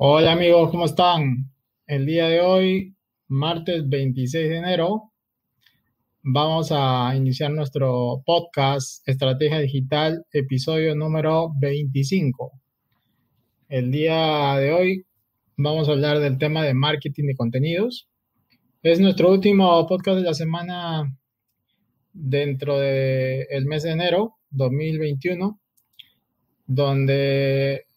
Hola amigos, ¿cómo están? El día de hoy, martes 26 de enero, vamos a iniciar nuestro podcast Estrategia Digital, episodio número 25. El día de hoy vamos a hablar del tema de marketing de contenidos. Es nuestro último podcast de la semana dentro del mes de enero 2021, donde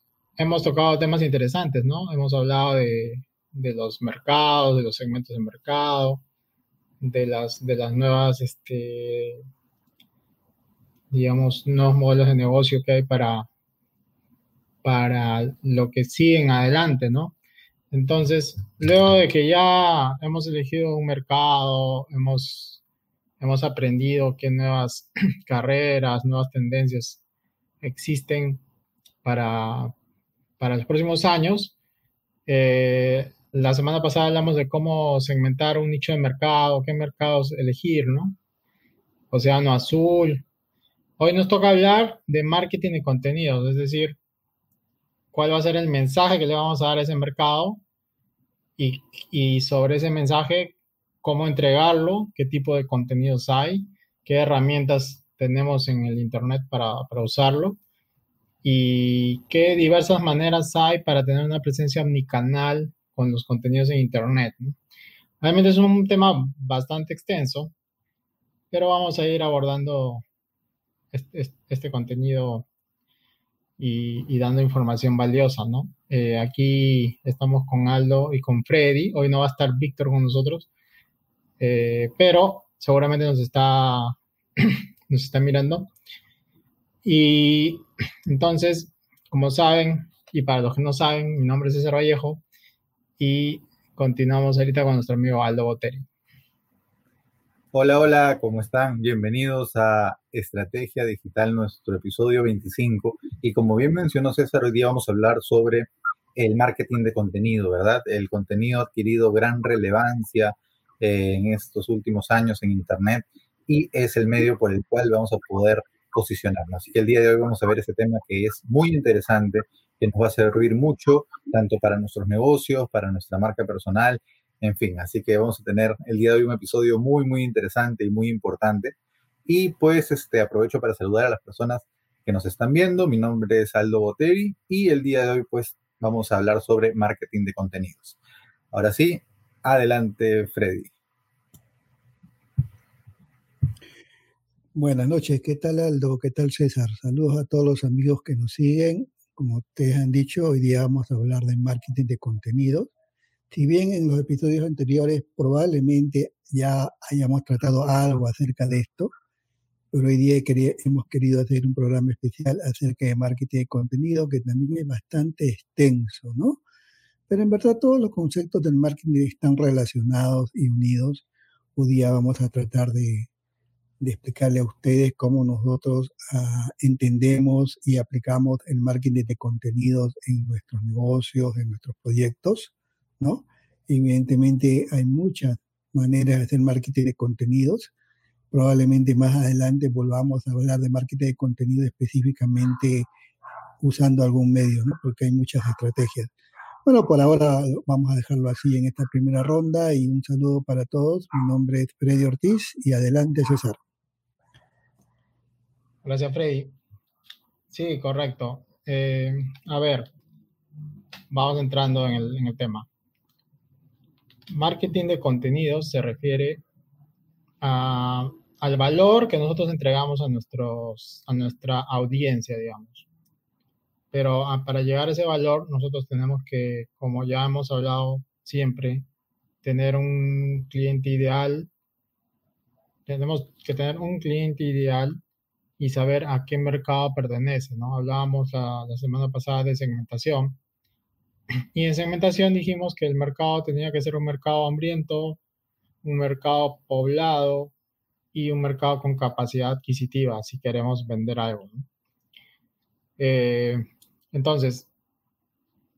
hemos tocado temas interesantes, ¿no? Hemos hablado de, los mercados, de los segmentos de mercado, de las, de las nuevas, este, digamos, nuevos modelos de negocio que hay para, para lo que sigue en adelante, ¿no? Entonces, luego de que ya hemos elegido un mercado, hemos, hemos aprendido qué nuevas carreras, nuevas tendencias existen para, para los próximos años. Eh, la semana pasada hablamos de cómo segmentar un nicho de mercado, qué mercados elegir, ¿no? Océano Azul. Hoy nos toca hablar de marketing y contenidos, es decir, cuál va a ser el mensaje que le vamos a dar a ese mercado y, y sobre ese mensaje, cómo entregarlo, qué tipo de contenidos hay, qué herramientas tenemos en el Internet para, para usarlo y qué diversas maneras hay para tener una presencia omnicanal con los contenidos en Internet. Realmente es un tema bastante extenso, pero vamos a ir abordando este, este contenido y, dando información valiosa, ¿no? Eh, aquí estamos con Aldo y con Freddy. Hoy no va a estar Víctor con nosotros, eh, pero seguramente nos está, nos está mirando. Y entonces, como saben, y para los que no saben, mi nombre es César Vallejo y continuamos ahorita con nuestro amigo Aldo Boteri. Hola, hola, ¿cómo están? Bienvenidos a Estrategia Digital, nuestro episodio 25. Y como bien mencionó César, hoy día vamos a hablar sobre el marketing de contenido, ¿verdad? El contenido ha adquirido gran relevancia eh, en estos últimos años en Internet y es el medio por el cual vamos a poder posicionarnos. Así que el día de hoy vamos a ver este tema que es muy interesante, que nos va a servir mucho, tanto para nuestros negocios, para nuestra marca personal, en fin. Así que vamos a tener el día de hoy un episodio muy, muy interesante y muy importante. Y pues este, aprovecho para saludar a las personas que nos están viendo. Mi nombre es Aldo Boteri y el día de hoy pues vamos a hablar sobre marketing de contenidos. Ahora sí, adelante Freddy. Buenas noches, ¿qué tal Aldo? ¿Qué tal César? Saludos a todos los amigos que nos siguen. Como ustedes han dicho, hoy día vamos a hablar de marketing de contenidos. Si bien en los episodios anteriores probablemente ya hayamos tratado algo acerca de esto, pero hoy día hemos querido hacer un programa especial acerca de marketing de contenido que también es bastante extenso, ¿no? Pero en verdad todos los conceptos del marketing están relacionados y unidos. Hoy día vamos a tratar de de explicarle a ustedes cómo nosotros ah, entendemos y aplicamos el marketing de contenidos en nuestros negocios, en nuestros proyectos, ¿no? Evidentemente hay muchas maneras de hacer marketing de contenidos. Probablemente más adelante volvamos a hablar de marketing de contenido específicamente usando algún medio, ¿no? Porque hay muchas estrategias. Bueno, por ahora vamos a dejarlo así en esta primera ronda y un saludo para todos. Mi nombre es Freddy Ortiz y adelante César. Gracias, Freddy. Sí, correcto. Eh, a ver, vamos entrando en el, tema. Marketing de contenidos se refiere al valor que nosotros entregamos a, nuestros, a nuestra audiencia, digamos. Pero ah, para llegar a ese valor, nosotros tenemos que, como ya hemos hablado siempre, tener un cliente ideal. Tenemos que tener un cliente ideal y saber a qué mercado pertenece, ¿no? Hablábamos la, semana pasada de segmentación y en segmentación dijimos que el mercado tenía que ser un mercado hambriento, un mercado poblado y un mercado con capacidad adquisitiva si queremos vender algo. Eh, entonces,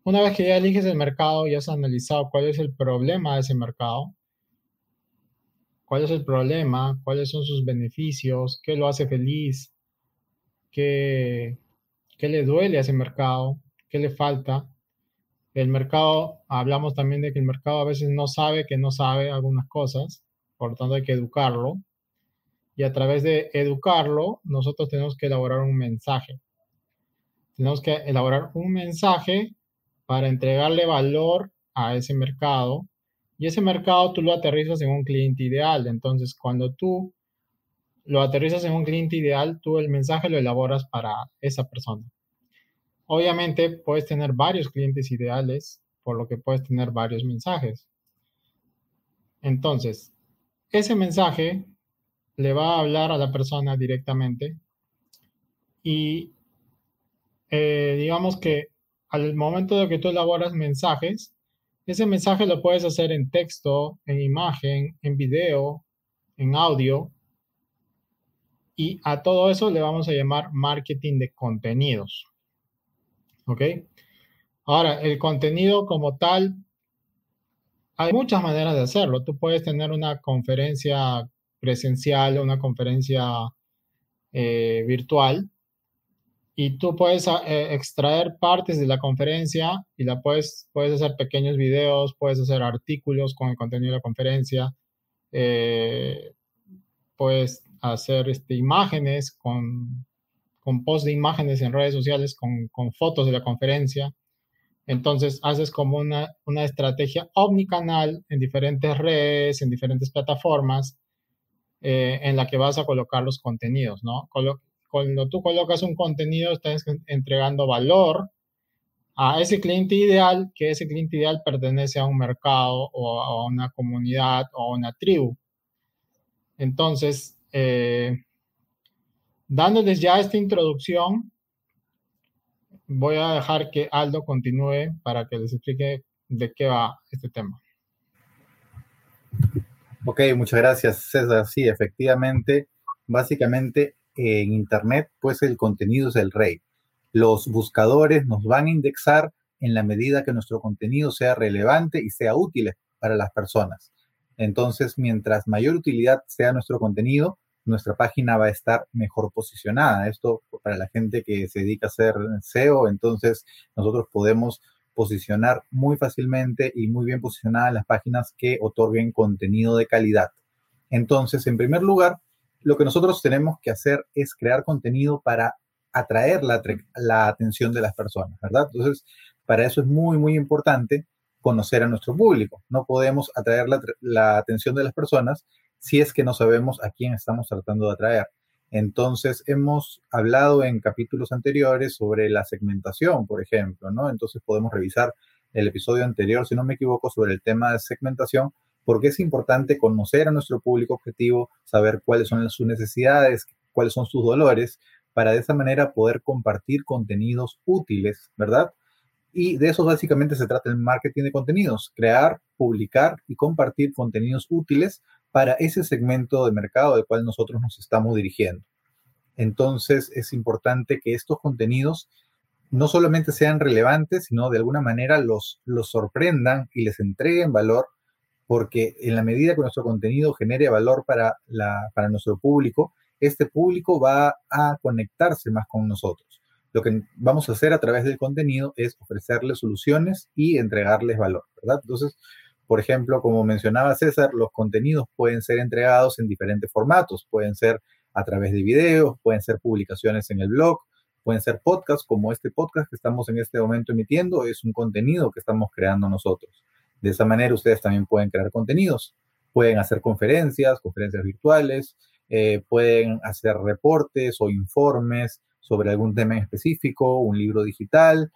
una vez que ya eliges el mercado y has analizado cuál es el problema de ese mercado, cuál es el problema, cuáles son sus beneficios, qué lo hace feliz, qué, le duele a ese mercado, qué le falta. El mercado, hablamos también de que el mercado a veces no sabe que no sabe algunas cosas, por lo tanto hay que educarlo. Y a través de educarlo, nosotros tenemos que elaborar un mensaje. Tenemos que elaborar un mensaje para entregarle valor a ese mercado. Y ese mercado tú lo aterrizas en un cliente ideal. Entonces, cuando tú lo aterrizas en un cliente ideal, tú el mensaje lo elaboras para esa persona. Obviamente puedes tener varios clientes ideales, por lo que puedes tener varios mensajes. Entonces, ese mensaje le va a hablar a la persona directamente y eh, digamos que al momento de que tú elaboras mensajes, ese mensaje lo puedes hacer en texto, en imagen, en video, en audio, y a todo eso le vamos a llamar marketing de contenidos. ¿Ok? Ahora, el contenido como tal, hay muchas maneras de hacerlo. Tú puedes tener una conferencia presencial una conferencia eh, virtual y tú puedes eh, extraer partes de la conferencia y la puedes, puedes hacer pequeños videos, puedes hacer artículos con el contenido de la conferencia, eh, puedes hacer este, imágenes con, con post de imágenes en redes sociales, con, con, fotos de la conferencia. Entonces haces como una, una estrategia omnicanal en diferentes redes, en diferentes plataformas, eh, en la que vas a colocar los contenidos, ¿no? cuando tú colocas un contenido, estás entregando valor a ese cliente ideal, que ese cliente ideal pertenece a un mercado o a una comunidad o a una tribu. Entonces, eh, dándoles ya esta introducción, voy a dejar que Aldo continúe para que les explique de qué va este tema. Ok, muchas gracias, César. Sí, efectivamente, básicamente en Internet, pues el contenido es el rey. Los buscadores nos van a indexar en la medida que nuestro contenido sea relevante y sea útil para las personas. Entonces, mientras mayor utilidad sea nuestro contenido, nuestra página va a estar mejor posicionada. Esto para la gente que se dedica a hacer SEO, entonces nosotros podemos posicionar muy fácilmente y muy bien posicionadas las páginas que otorguen contenido de calidad. Entonces, en primer lugar, lo que nosotros tenemos que hacer es crear contenido para atraer la, atención de las personas, ¿verdad? Entonces, para eso es muy, muy importante conocer a nuestro público. No podemos atraer la atención de las personas si es que no sabemos a quién estamos tratando de atraer. Entonces, hemos hablado en capítulos anteriores sobre la segmentación, por ejemplo, ¿no? Entonces, podemos revisar el episodio anterior, si no me equivoco, sobre el tema de segmentación, porque es importante conocer a nuestro público objetivo, saber cuáles son sus necesidades, cuáles son sus dolores, para de esa manera poder compartir contenidos útiles, ¿verdad? Y de eso básicamente se trata el marketing de contenidos, crear, publicar y compartir contenidos útiles para ese segmento de mercado al cual nosotros nos estamos dirigiendo. Entonces es importante que estos contenidos no solamente sean relevantes, sino de alguna manera los, los sorprendan y les entreguen valor, porque en la medida que nuestro contenido genere valor para, la, para nuestro público, este público va a conectarse más con nosotros. Lo que vamos a hacer a través del contenido es ofrecerles soluciones y entregarles valor, ¿verdad? Entonces, por ejemplo, como mencionaba César, los contenidos pueden ser entregados en diferentes formatos. Pueden ser a través de videos, pueden ser publicaciones en el blog, pueden ser podcasts como este podcast que estamos en este momento emitiendo. Es un contenido que estamos creando nosotros. De esa manera ustedes también pueden crear contenidos. Pueden hacer conferencias, conferencias virtuales, eh, pueden hacer reportes o informes sobre algún tema en específico, un libro digital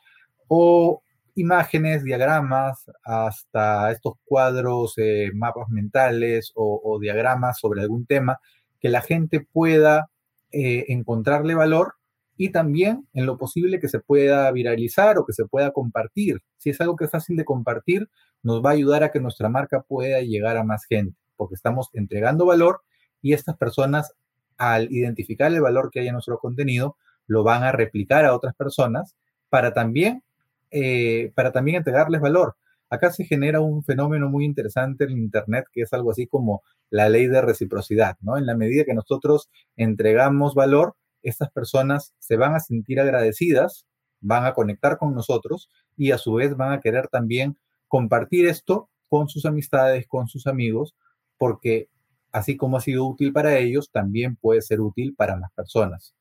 o imágenes, diagramas, hasta estos cuadros, eh, mapas mentales o, diagramas sobre algún tema que la gente pueda eh, encontrarle valor y también en lo posible que se pueda viralizar o que se pueda compartir. Si es algo que es fácil de compartir, nos va a ayudar a que nuestra marca pueda llegar a más gente, porque estamos entregando valor y estas personas, al identificar el valor que hay en nuestro contenido, lo van a replicar a otras personas para también eh, para también entregarles valor. Acá se genera un fenómeno muy interesante en Internet que es algo así como la ley de reciprocidad, ¿no? En la medida que nosotros entregamos valor, estas personas se van a sentir agradecidas van a conectar con nosotros y a su vez van a querer también compartir esto con sus amistades, con sus amigos, porque así como ha sido útil para ellos, también puede ser útil para más personas.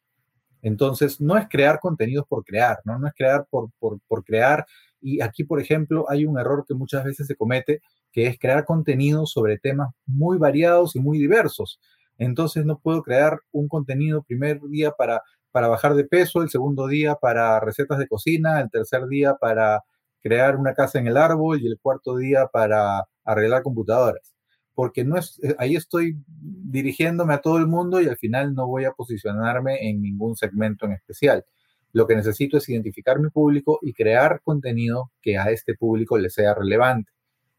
Entonces, no es crear contenidos por crear, ¿no? Es crear por, por, por crear. Y aquí, por ejemplo, hay un error que muchas veces se comete, que es crear contenidos sobre temas muy variados y muy diversos. Entonces, no puedo crear un contenido primer día para, para bajar de peso, el segundo día para recetas de cocina, el tercer día para crear una casa en el árbol y el cuarto día para arreglar computadoras porque no es, eh, ahí estoy dirigiéndome a todo el mundo y al final no voy a posicionarme en ningún segmento en especial. Lo que necesito es identificar mi público y crear contenido que a este público le sea relevante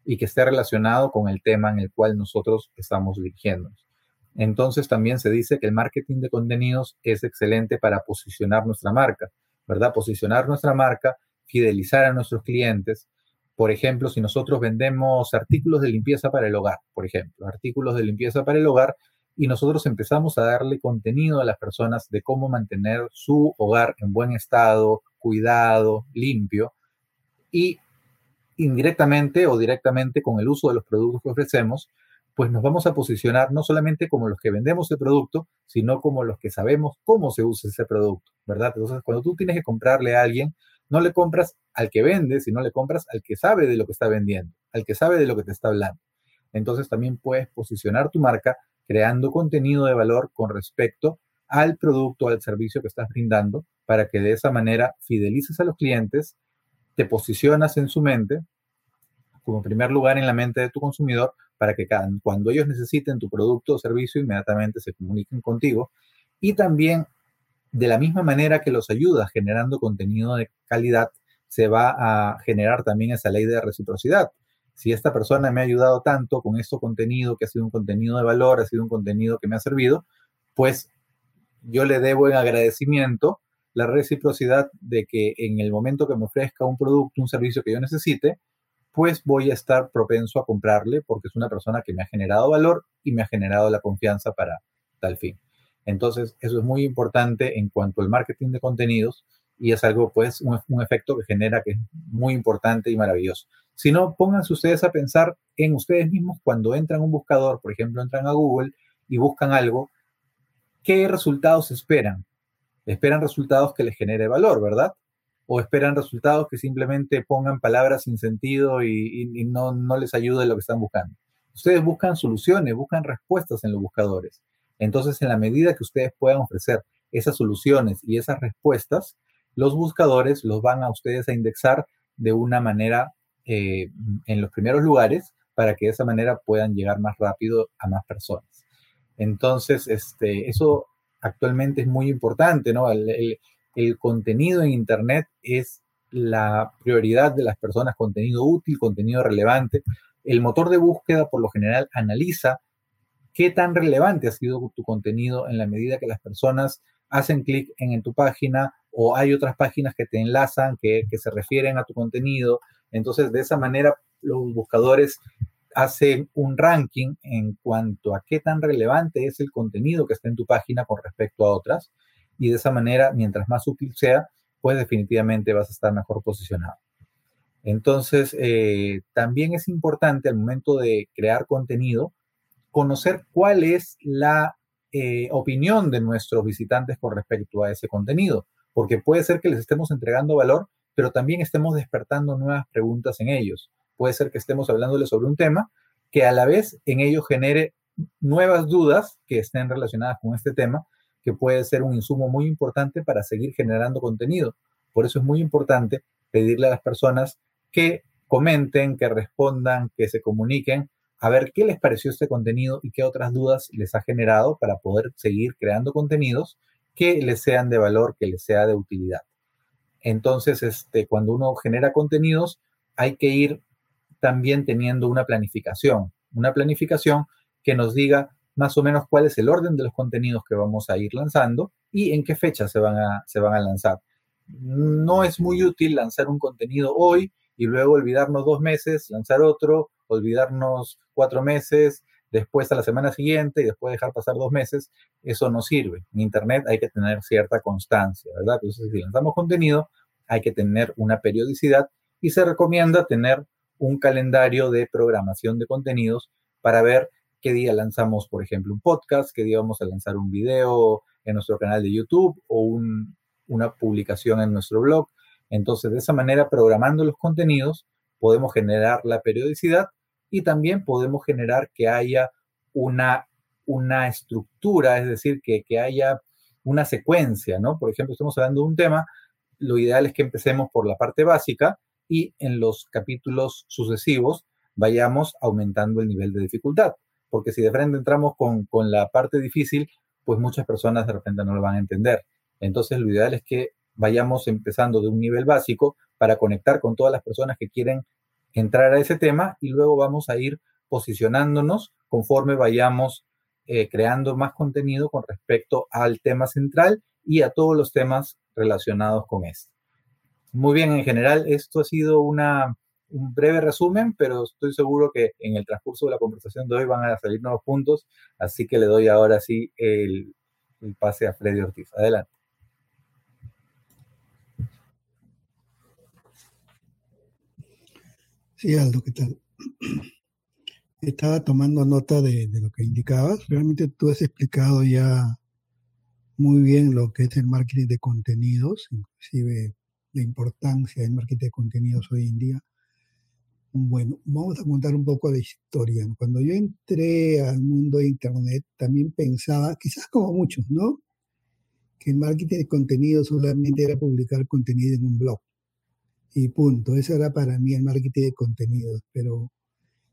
y que esté relacionado con el tema en el cual nosotros estamos dirigiéndonos. Entonces también se dice que el marketing de contenidos es excelente para posicionar nuestra marca, ¿verdad? Posicionar nuestra marca, fidelizar a nuestros clientes, por ejemplo, si nosotros vendemos artículos de limpieza para el hogar, por ejemplo, artículos de limpieza para el hogar, y nosotros empezamos a darle contenido a las personas de cómo mantener su hogar en buen estado, cuidado, limpio, y indirectamente o directamente con el uso de los productos que ofrecemos, pues nos vamos a posicionar no solamente como los que vendemos el producto, sino como los que sabemos cómo se usa ese producto, ¿verdad? Entonces, cuando tú tienes que comprarle a alguien, no le compras al que vende, sino le compras al que sabe de lo que está vendiendo, al que sabe de lo que te está hablando. Entonces también puedes posicionar tu marca creando contenido de valor con respecto al producto, al servicio que estás brindando, para que de esa manera fidelices a los clientes, te posicionas en su mente como primer lugar en la mente de tu consumidor para que cuando ellos necesiten tu producto o servicio inmediatamente se comuniquen contigo y también de la misma manera que los ayuda generando contenido de calidad, se va a generar también esa ley de reciprocidad. Si esta persona me ha ayudado tanto con este contenido, que ha sido un contenido de valor, ha sido un contenido que me ha servido, pues yo le debo en agradecimiento la reciprocidad de que en el momento que me ofrezca un producto, un servicio que yo necesite, pues voy a estar propenso a comprarle porque es una persona que me ha generado valor y me ha generado la confianza para tal fin. Entonces, eso es muy importante en cuanto al marketing de contenidos y es algo, pues, un, efecto que genera que es muy importante y maravilloso. Si no, pónganse ustedes a pensar en ustedes mismos cuando entran a un buscador, por ejemplo, entran a Google y buscan algo, ¿qué resultados esperan? Esperan resultados que les genere valor, ¿verdad? O esperan resultados que simplemente pongan palabras sin sentido y, no, no les ayude lo que están buscando. Ustedes buscan soluciones, buscan respuestas en los buscadores. Entonces, en la medida que ustedes puedan ofrecer esas soluciones y esas respuestas, los buscadores los van a ustedes a indexar de una manera eh, en los primeros lugares para que de esa manera puedan llegar más rápido a más personas. Entonces, este, eso actualmente es muy importante, ¿no? El, el contenido en Internet es la prioridad de las personas, contenido útil, contenido relevante. El motor de búsqueda, por lo general, analiza qué tan relevante ha sido tu contenido en la medida que las personas hacen clic en, tu página o hay otras páginas que te enlazan, que, se refieren a tu contenido. Entonces, de esa manera, los buscadores hacen un ranking en cuanto a qué tan relevante es el contenido que está en tu página con respecto a otras. Y de esa manera, mientras más útil sea, pues definitivamente vas a estar mejor posicionado. Entonces, eh, también es importante al momento de crear contenido conocer cuál es la eh, opinión de nuestros visitantes con respecto a ese contenido, porque puede ser que les estemos entregando valor, pero también estemos despertando nuevas preguntas en ellos. Puede ser que estemos hablándoles sobre un tema que a la vez en ellos genere nuevas dudas que estén relacionadas con este tema, que puede ser un insumo muy importante para seguir generando contenido. Por eso es muy importante pedirle a las personas que comenten, que respondan, que se comuniquen a ver qué les pareció este contenido y qué otras dudas les ha generado para poder seguir creando contenidos que les sean de valor, que les sea de utilidad. Entonces, este, cuando uno genera contenidos, hay que ir también teniendo una planificación, una planificación que nos diga más o menos cuál es el orden de los contenidos que vamos a ir lanzando y en qué fecha se van a, se van a lanzar. No es muy útil lanzar un contenido hoy y luego olvidarnos dos meses, lanzar otro, olvidarnos cuatro meses, después a la semana siguiente y después dejar pasar dos meses, eso no sirve. En Internet hay que tener cierta constancia, ¿verdad? Entonces, si lanzamos contenido, hay que tener una periodicidad y se recomienda tener un calendario de programación de contenidos para ver qué día lanzamos, por ejemplo, un podcast, qué día vamos a lanzar un video en nuestro canal de YouTube o una publicación en nuestro blog. Entonces, de esa manera, programando los contenidos, podemos generar la periodicidad y también podemos generar que haya una, una estructura, es decir, que, que haya una secuencia, ¿no? Por ejemplo, estamos hablando de un tema, lo ideal es que empecemos por la parte básica y en los capítulos sucesivos vayamos aumentando el nivel de dificultad. Porque si de frente entramos con, con la parte difícil, pues muchas personas de repente no lo van a entender. Entonces, lo ideal es que vayamos empezando de un nivel básico para conectar con todas las personas que quieren entrar a ese tema y luego vamos a ir posicionándonos conforme vayamos eh, creando más contenido con respecto al tema central y a todos los temas relacionados con este. Muy bien, en general esto ha sido una, un breve resumen, pero estoy seguro que en el transcurso de la conversación de hoy van a salir nuevos puntos, así que le doy ahora sí el, el pase a Freddy Ortiz. Adelante. Sí, Aldo, ¿qué tal? Estaba tomando nota de, lo que indicabas. Realmente tú has explicado ya muy bien lo que es el marketing de contenidos, inclusive la importancia del marketing de contenidos hoy en día. Bueno, vamos a contar un poco de historia. Cuando yo entré al mundo de Internet, también pensaba, quizás como muchos, ¿no? Que el marketing de contenidos solamente era publicar contenido en un blog y punto. Eso era para mí el marketing de contenidos, pero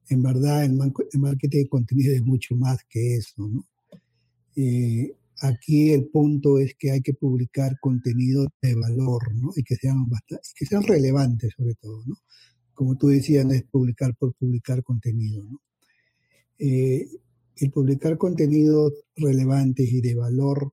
en verdad el, marketing de contenidos es mucho más que eso, ¿no? Eh, aquí el punto es que hay que publicar contenido de valor, ¿no? Y que sean, que sean relevantes sobre todo, ¿no? Como tú decías, es publicar por publicar contenido, ¿no? Eh, el publicar contenidos relevantes y de valor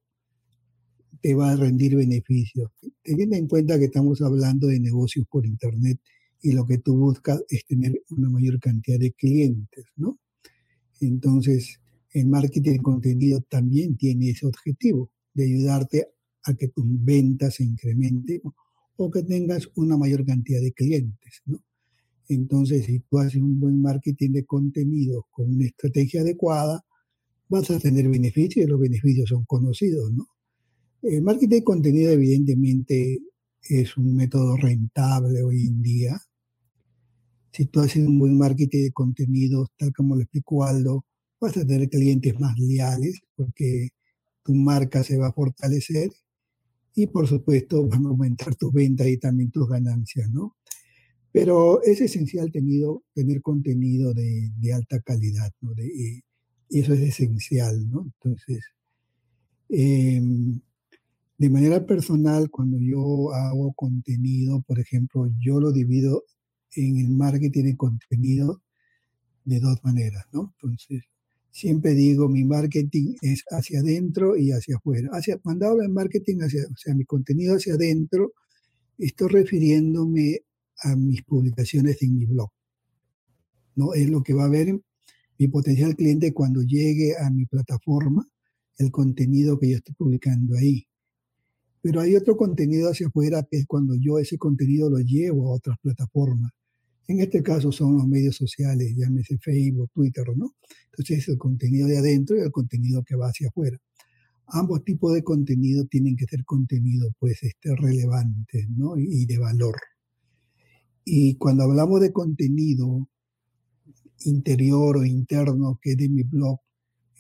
te va a rendir beneficios. Teniendo en cuenta que estamos hablando de negocios por Internet y lo que tú buscas es tener una mayor cantidad de clientes, ¿no? Entonces, el marketing de contenido también tiene ese objetivo de ayudarte a que tus ventas se incrementen o que tengas una mayor cantidad de clientes, ¿no? Entonces, si tú haces un buen marketing de contenido con una estrategia adecuada, vas a tener beneficios y los beneficios son conocidos, ¿no? El marketing de contenido evidentemente es un método rentable hoy en día. Si tú haces un buen marketing de contenido, tal como lo explicó Aldo, vas a tener clientes más leales porque tu marca se va a fortalecer y por supuesto van a aumentar tus ventas y también tus ganancias, ¿no? Pero es esencial tenido, tener contenido de, alta calidad, ¿no? y eso es esencial, ¿no? Entonces, eh, de manera personal, cuando yo hago contenido, por ejemplo, yo lo divido en el marketing de contenido de dos maneras, ¿no? Entonces, siempre digo, mi marketing es hacia adentro y hacia afuera. Hacia, cuando hablo de marketing, hacia, o sea, mi contenido hacia adentro, estoy refiriéndome a mis publicaciones en mi blog. ¿no? Es lo que va a ver mi potencial cliente cuando llegue a mi plataforma, el contenido que yo estoy publicando ahí. Pero hay otro contenido hacia afuera que es cuando yo ese contenido lo llevo a otras plataformas. En este caso son los medios sociales, llámese Facebook, Twitter, ¿no? Entonces es el contenido de adentro y el contenido que va hacia afuera. Ambos tipos de contenido tienen que ser contenido, pues, este, relevantes, ¿no? Y, de valor. Y cuando hablamos de contenido interior o interno, que es de mi blog,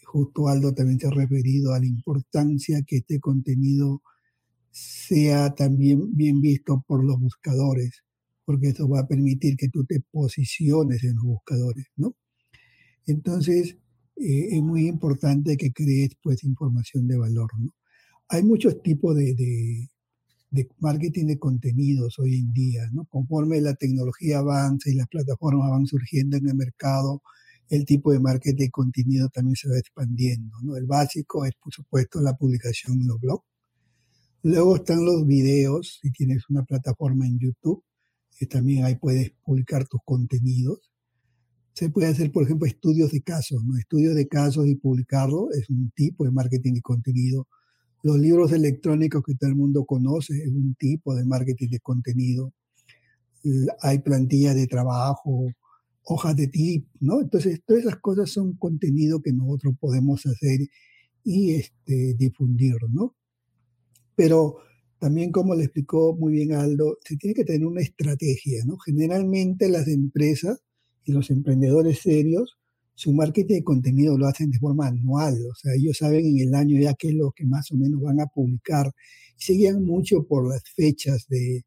justo Aldo también se ha referido a la importancia que este contenido sea también bien visto por los buscadores, porque eso va a permitir que tú te posiciones en los buscadores, ¿no? Entonces, eh, es muy importante que crees pues información de valor. Hay muchos tipos de, de, de, marketing de contenidos hoy en día, ¿no? Conforme la tecnología avanza y las plataformas van surgiendo en el mercado, el tipo de marketing de contenido también se va expandiendo, ¿no? El básico es, por supuesto, la publicación en los blogs, Luego están los videos, si tienes una plataforma en YouTube, también ahí puedes publicar tus contenidos. Se puede hacer, por ejemplo, estudios de casos, ¿no? Estudios de casos y publicarlo es un tipo de marketing de contenido Los libros electrónicos que todo el mundo conoce es un tipo de marketing de contenido. Hay plantillas de trabajo, hojas de tip, ¿no? Entonces, todas esas cosas son contenido que nosotros podemos hacer y este, difundir, ¿no? Pero también, como le explicó muy bien Aldo, se tiene que tener una estrategia, ¿no? Generalmente las empresas y los emprendedores serios, su marketing de contenido lo hacen de forma anual, o sea, ellos saben en el año ya qué es lo que más o menos van a publicar. Y se guían mucho por las fechas de,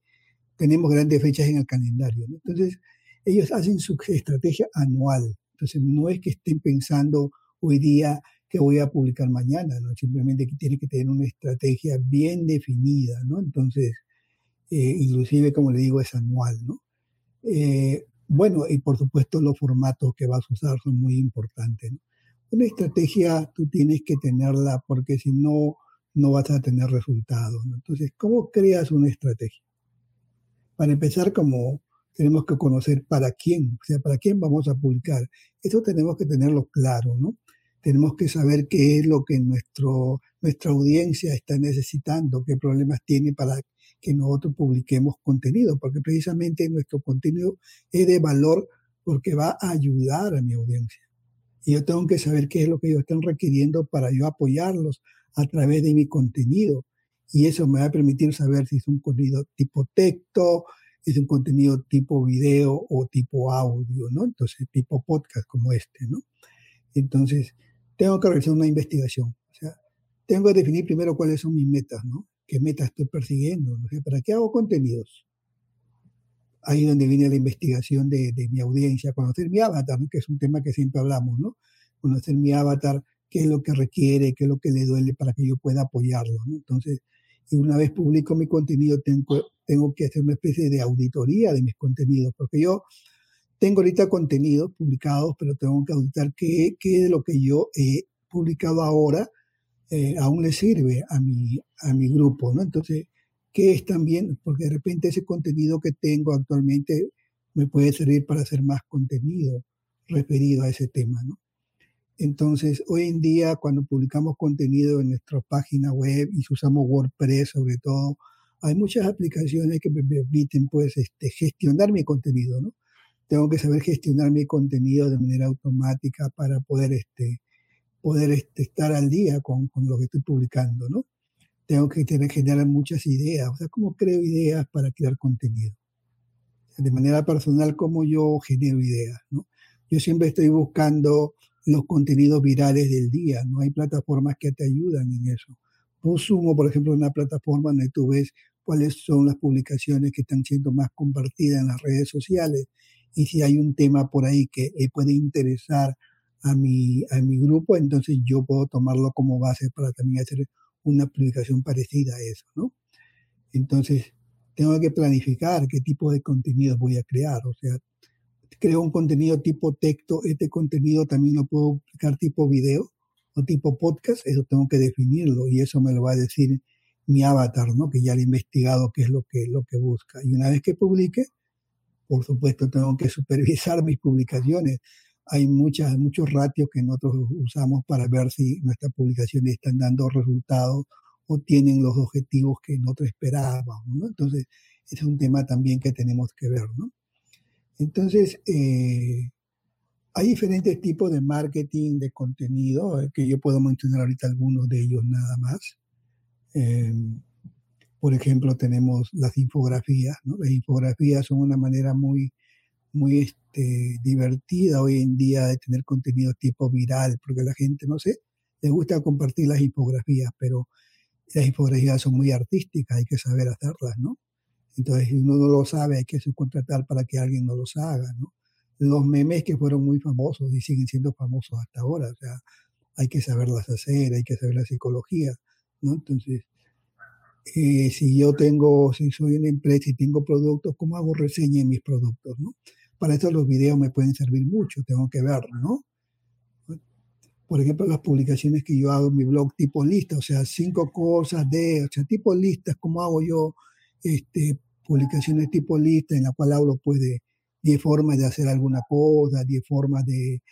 tenemos grandes fechas en el calendario, ¿no? Entonces, ellos hacen su estrategia anual. Entonces, no es que estén pensando hoy día que voy a publicar mañana, ¿no? Simplemente que tiene que tener una estrategia bien definida, ¿no? Entonces, eh, inclusive, como le digo, es anual, ¿no? Eh, bueno, y por supuesto los formatos que vas a usar son muy importantes, ¿no? Una estrategia tú tienes que tenerla porque si no, no vas a tener resultados. Entonces, ¿cómo creas una estrategia? Para empezar, como tenemos que conocer para quién, o sea, para quién vamos a publicar. Eso tenemos que tenerlo claro, ¿no? Tenemos que saber qué es lo que nuestro, nuestra audiencia está necesitando, qué problemas tiene para que nosotros publiquemos contenido, porque precisamente nuestro contenido es de valor porque va a ayudar a mi audiencia. Y yo tengo que saber qué es lo que ellos están requiriendo para yo apoyarlos a través de mi contenido. Y eso me va a permitir saber si es un contenido tipo texto, es un contenido tipo video o tipo audio, ¿no? Entonces, tipo podcast como este, ¿no? Entonces, tengo que realizar una investigación. O sea, tengo que definir primero cuáles son mis metas, ¿no? ¿Qué metas estoy persiguiendo? ¿no? ¿Para qué hago contenidos? Ahí es donde viene la investigación de, de mi audiencia, conocer mi avatar, que es un tema que siempre hablamos, ¿no? Conocer mi avatar, qué es lo que requiere, qué es lo que le duele para que yo pueda apoyarlo, ¿no? Entonces, y una vez publico mi contenido, tengo, tengo que hacer una especie de auditoría de mis contenidos, porque yo tengo ahorita contenidos publicados, pero tengo que auditar qué, qué de lo que yo he publicado ahora eh, aún le sirve a mi, a mi grupo, ¿no? Entonces, ¿qué es también? Porque de repente ese contenido que tengo actualmente me puede servir para hacer más contenido referido a ese tema, ¿no? Entonces, hoy en día, cuando publicamos contenido en nuestra página web y usamos WordPress sobre todo, hay muchas aplicaciones que me permiten pues, este, gestionar mi contenido, ¿no? Tengo que saber gestionar mi contenido de manera automática para poder, este, poder este, estar al día con, con, lo que estoy publicando, ¿no? Tengo que tener, generar muchas ideas, o sea, cómo creo ideas para crear contenido. De manera personal, cómo yo genero ideas, ¿no? Yo siempre estoy buscando los contenidos virales del día. No hay plataformas que te ayudan en eso. Sumo, por ejemplo, una plataforma donde tú ves cuáles son las publicaciones que están siendo más compartidas en las redes sociales y si hay un tema por ahí que puede interesar a mi, a mi grupo, entonces yo puedo tomarlo como base para también hacer una publicación parecida a eso, ¿no? Entonces, tengo que planificar qué tipo de contenidos voy a crear, o sea, creo un contenido tipo texto, este contenido también lo puedo publicar tipo video o tipo podcast, eso tengo que definirlo y eso me lo va a decir mi avatar, ¿no? Que ya he investigado qué es lo que, lo que busca. Y una vez que publique, por supuesto, tengo que supervisar mis publicaciones. Hay muchas, muchos ratios que nosotros usamos para ver si nuestras publicaciones están dando resultados o tienen los objetivos que nosotros esperábamos, ¿no? Entonces, es un tema también que tenemos que ver, ¿no? Entonces, eh, hay diferentes tipos de marketing de contenido, eh, que yo puedo mencionar ahorita algunos de ellos nada más. Em, por ejemplo, tenemos las infografías. ¿no? Las infografías son una manera muy, muy este, divertida hoy en día de tener contenido tipo viral, porque la gente, no sé, le gusta compartir las infografías, pero las infografías son muy artísticas, hay que saber hacerlas, ¿no? Entonces, si uno no lo sabe, hay que subcontratar para que alguien no los haga, ¿no? Los memes que fueron muy famosos y siguen siendo famosos hasta ahora, o sea, hay que saberlas hacer, hay que saber la psicología, ¿no? Entonces, eh, si yo tengo, si soy una empresa y tengo productos, ¿cómo hago reseña en mis productos, no? Para eso los videos me pueden servir mucho, tengo que ver, ¿no? Por ejemplo, las publicaciones que yo hago en mi blog tipo lista, o sea, cinco cosas de, o sea, tipo listas, ¿cómo hago yo este, publicaciones tipo lista en la cual hablo pues de 10 formas de hacer alguna cosa, 10 formas de,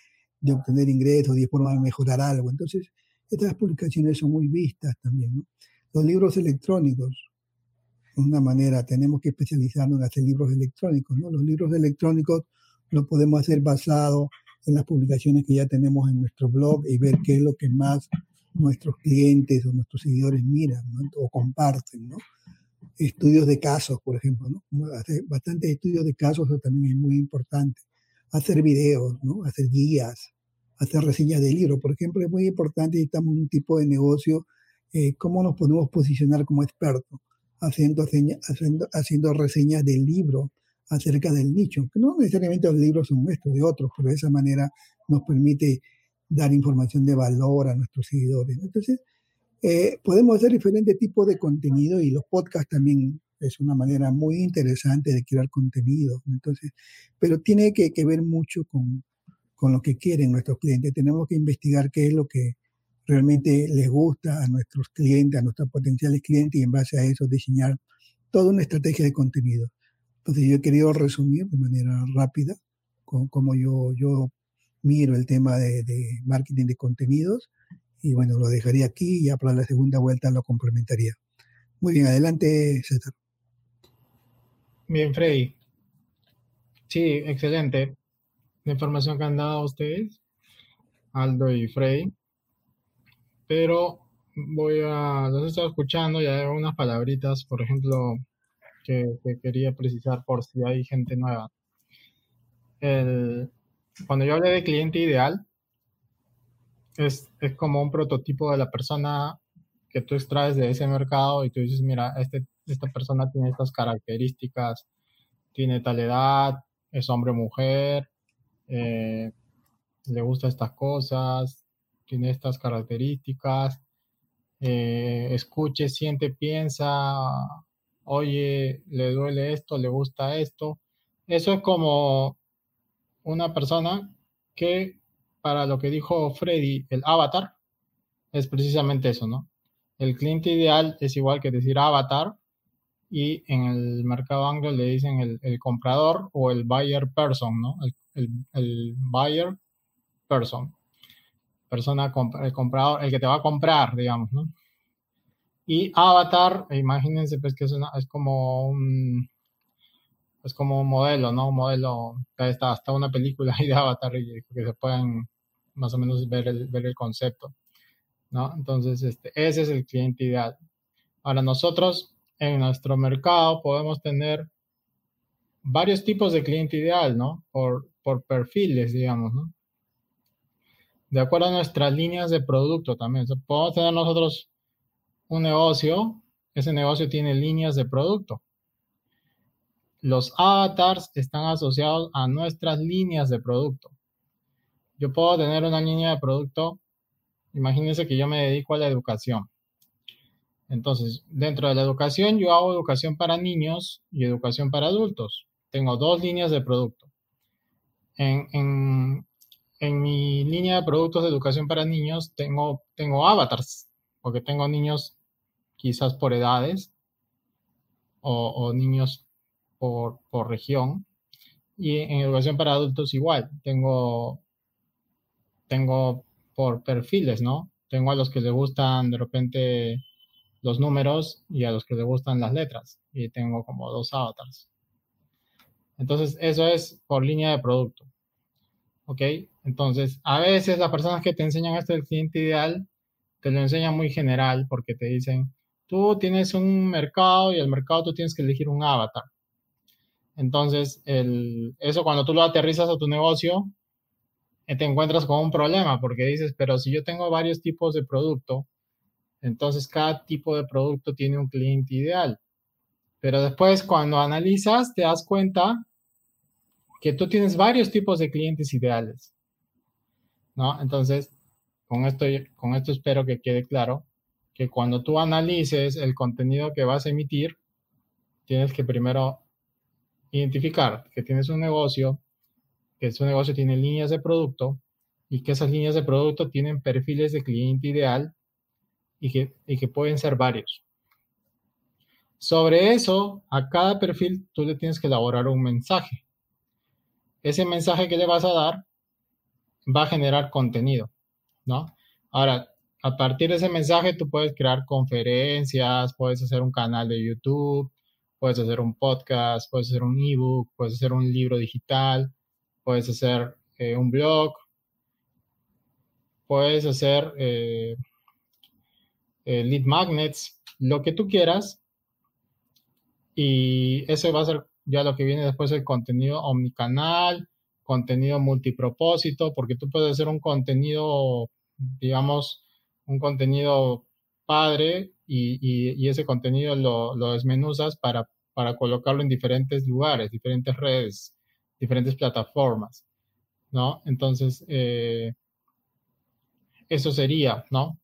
de, obtener ingresos, 10 formas de mejorar algo. Entonces, estas publicaciones son muy vistas también. ¿no? Los libros electrónicos, de una manera, tenemos que especializarnos en hacer libros electrónicos, ¿no? Los libros electrónicos lo podemos hacer basado en las publicaciones que ya tenemos en nuestro blog y ver qué es lo que más nuestros clientes o nuestros seguidores miran o comparten, ¿no? Estudios de casos, por ejemplo, ¿no? Bastantes estudios de casos eso también es muy importante. Hacer videos, ¿no? Hacer guías, hacer reseñas de libros, por ejemplo, es muy importante si estamos en un tipo de negocio, eh, cómo nos podemos posicionar como expertos, haciendo, haciendo, haciendo reseñas de libros acerca del nicho, que no necesariamente los libros son nuestros, de otros, pero de esa manera nos permite dar información de valor a nuestros seguidores. Entonces, eh, podemos hacer diferentes tipos de contenido y los podcasts también es una manera muy interesante de crear contenido. Entonces, pero tiene que, que ver mucho con, con, lo que quieren nuestros clientes. Tenemos que investigar qué es lo que realmente les gusta a nuestros clientes, a nuestros potenciales clientes y en base a eso diseñar toda una estrategia de contenido. Entonces, yo he querido resumir de manera rápida cómo yo, yo miro el tema de, marketing de contenidos y bueno, lo dejaría aquí y ya para la segunda vuelta lo complementaría. Muy bien, adelante, César. Bien, Freddy. Sí, excelente. La información que han dado ustedes, Aldo y Freddy. Pero voy a, los he escuchando y hay unas palabritas, por ejemplo, que, que quería precisar por si hay gente nueva. El, cuando yo hablé de cliente ideal, es, es, como un prototipo de la persona que tú extraes de ese mercado y tú dices, mira, este, esta persona tiene estas características, tiene tal edad, es hombre o mujer, eh, le gusta estas cosas, tiene estas características, eh, escuche, siente, piensa, oye, le duele esto, le gusta esto. Eso es como una persona que, para lo que dijo Freddy, el avatar, es precisamente eso, ¿no? El cliente ideal es igual que decir avatar y en el mercado anglo le dicen el, comprador o el buyer person, ¿no? El, el, buyer person. Persona, el comprador, el que te va a comprar, digamos, ¿no? Y avatar, imagínense pues que es, es como un, es como un modelo, ¿no? Un modelo, está hasta una película ahí de Avatar que se puedan más o menos ver el, ver el concepto, ¿no? Entonces, este, ese es el cliente ideal. Ahora, nosotros en nuestro mercado podemos tener varios tipos de cliente ideal, ¿no? Por, por perfiles, digamos, ¿no? De acuerdo a nuestras líneas de producto también. podemos tener nosotros un negocio, ese negocio tiene líneas de producto los avatars están asociados a nuestras líneas de producto. Yo puedo tener una línea de producto, imagínense que yo me dedico a la educación. Entonces, dentro de la educación, yo hago educación para niños y educación para adultos. Tengo dos líneas de producto. En, mi línea de productos de educación para niños tengo, tengo avatars, porque tengo niños quizás por edades o, niños por, región. Y en educación para adultos igual, tengo, tengo por perfiles, ¿no? Tengo a los que les gustan de repente los números y a los que les gustan las letras. Y tengo como dos avatars. Entonces, eso es por línea de producto. ¿Ok? Entonces, a veces las personas que te enseñan esto del cliente ideal, te lo enseñan muy general porque te dicen, tú tienes un mercado y el mercado tú tienes que elegir un avatar. Entonces, el, eso cuando tú lo aterrizas a tu negocio, eh, te encuentras con un problema porque dices, pero si yo tengo varios tipos de producto, entonces cada tipo de producto tiene un cliente ideal. Pero después cuando analizas, te das cuenta que tú tienes varios tipos de clientes ideales. ¿No? Entonces, con esto, con esto espero que quede claro que cuando tú analices el contenido que vas a emitir, tienes que primero identificar que tienes un negocio, que ese negocio tiene líneas de producto y que esas líneas de producto tienen perfiles de cliente ideal y que, y que pueden ser varios. Sobre eso, a cada perfil tú le tienes que elaborar un mensaje. Ese mensaje que le vas a dar va a generar contenido, ¿no? Ahora, a partir de ese mensaje tú puedes crear conferencias, puedes hacer un canal de YouTube, puedes hacer un podcast, puedes hacer un ebook, puedes hacer un libro digital, puedes hacer eh, un blog, puedes hacer eh, eh, lead magnets, lo que tú quieras. Y eso va a ser ya lo que viene después el contenido omnicanal, contenido multipropósito, porque tú puedes hacer un contenido, digamos, un contenido padre y, ese contenido lo, lo desmenuzas para, para colocarlo en diferentes lugares, diferentes redes, diferentes plataformas, ¿no? Entonces, eh, eso sería, ¿no?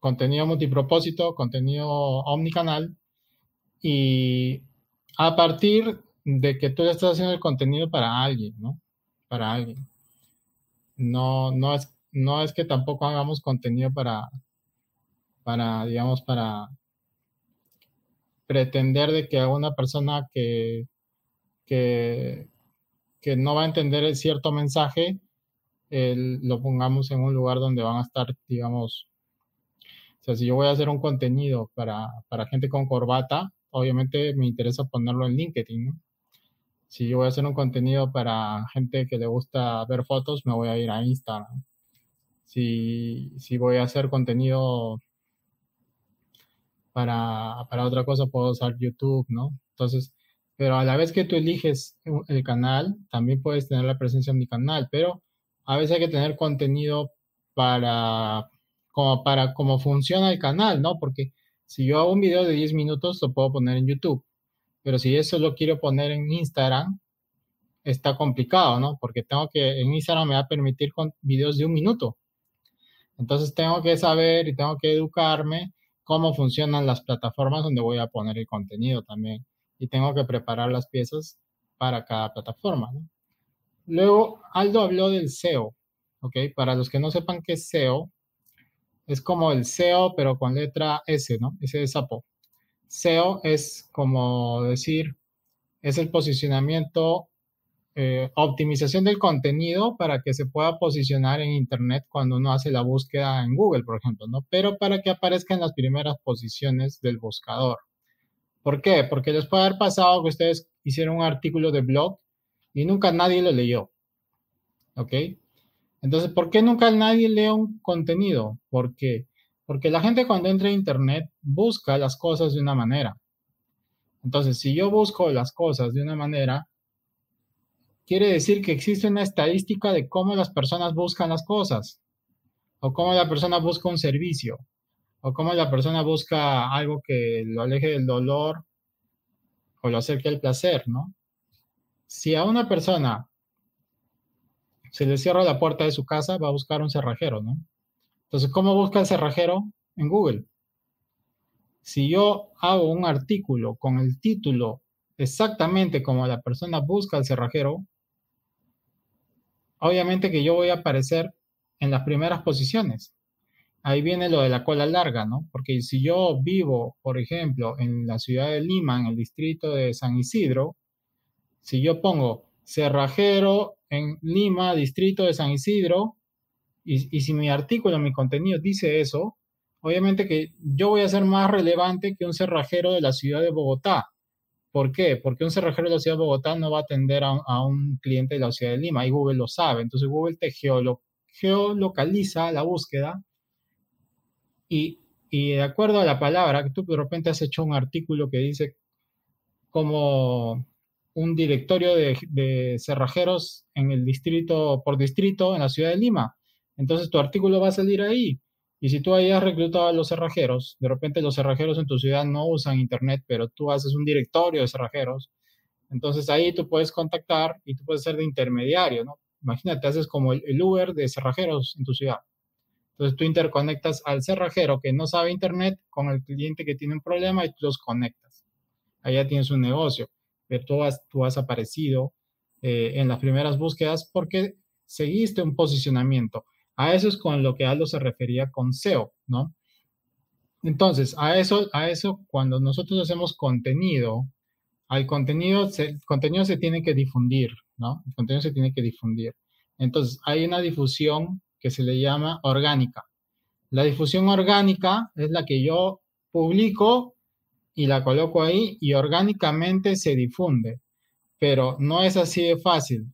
Contenido multipropósito, contenido omnicanal y a partir de que tú estás haciendo el contenido para alguien, ¿no? Para alguien. No, no es, no es que tampoco hagamos contenido para, para, digamos, para pretender de que una persona que, que, que no va a entender el cierto mensaje, lo pongamos en un lugar donde van a estar, digamos, o sea, si yo voy a hacer un contenido para, para gente con corbata, obviamente me interesa ponerlo en LinkedIn, ¿no? Si yo voy a hacer un contenido para gente que le gusta ver fotos, me voy a ir a Instagram. Si, si voy a hacer contenido para, para otra cosa, puedo usar YouTube, ¿no? Entonces, pero a la vez que tú eliges el canal, también puedes tener la presencia en mi canal, pero a veces hay que tener contenido para, como para cómo funciona el canal, ¿no? Porque si yo hago un video de 10 minutos, lo puedo poner en YouTube. Pero si eso lo quiero poner en Instagram, está complicado, ¿no? Porque tengo que, en Instagram me va a permitir con videos de un minuto. Entonces tengo que saber y tengo que educarme cómo funcionan las plataformas donde voy a poner el contenido también. Y tengo que preparar las piezas para cada plataforma, ¿no? Luego, Aldo habló del SEO, ¿ok? Para los que no sepan qué es SEO, es como el SEO, pero con letra S, ¿no? Ese de sapo. SEO es como decir, es el posicionamiento, eh, optimización del contenido para que se pueda posicionar en Internet cuando uno hace la búsqueda en Google, por ejemplo, ¿no? Pero para que aparezca en las primeras posiciones del buscador. ¿Por qué? Porque les puede haber pasado que ustedes hicieron un artículo de blog y nunca nadie lo leyó. ¿Ok? Entonces, ¿por qué nunca nadie lee un contenido? ¿Por qué? Porque la gente cuando entra a Internet busca las cosas de una manera. Entonces, si yo busco las cosas de una manera, quiere decir que existe una estadística de cómo las personas buscan las cosas, o cómo la persona busca un servicio, o cómo la persona busca algo que lo aleje del dolor o lo acerque al placer, ¿no? Si a una persona se le cierra la puerta de su casa, va a buscar un cerrajero, ¿no? Entonces, ¿cómo busca el cerrajero? En Google. Si yo hago un artículo con el título exactamente como la persona busca el cerrajero, obviamente que yo voy a aparecer en las primeras posiciones. Ahí viene lo de la cola larga, ¿no? Porque si yo vivo, por ejemplo, en la ciudad de Lima, en el distrito de San Isidro, si yo pongo cerrajero en Lima, distrito de San Isidro, y, si mi artículo, mi contenido dice eso, obviamente que yo voy a ser más relevante que un cerrajero de la ciudad de Bogotá. ¿Por qué? Porque un cerrajero de la ciudad de Bogotá no va a atender a, un cliente de la ciudad de Lima y Google lo sabe. Entonces Google te geolocaliza la búsqueda y, y, de acuerdo a la palabra, que tú de repente has hecho un artículo que dice como un directorio de, cerrajeros en el distrito, por distrito, en la ciudad de Lima. Entonces tu artículo va a salir ahí. Y si tú ahí has reclutado a los cerrajeros, de repente los cerrajeros en tu ciudad no usan internet, pero tú haces un directorio de cerrajeros, entonces ahí tú puedes contactar y tú puedes ser de intermediario, ¿no? Imagínate, haces como el, Uber de cerrajeros en tu ciudad. Entonces tú interconectas al cerrajero que no sabe internet con el cliente que tiene un problema y tú los conectas. Allá tienes un negocio tú has, tú has aparecido eh, en las primeras búsquedas porque seguiste un posicionamiento. A eso es con lo que Aldo se refería con SEO, ¿no? Entonces, a eso, a eso cuando nosotros hacemos contenido, al contenido, el contenido se tiene que difundir, ¿no? El contenido se tiene que difundir. Entonces, hay una difusión que se le llama orgánica. La difusión orgánica es la que yo publico y la coloco ahí y orgánicamente se difunde. Pero no es así de fácil.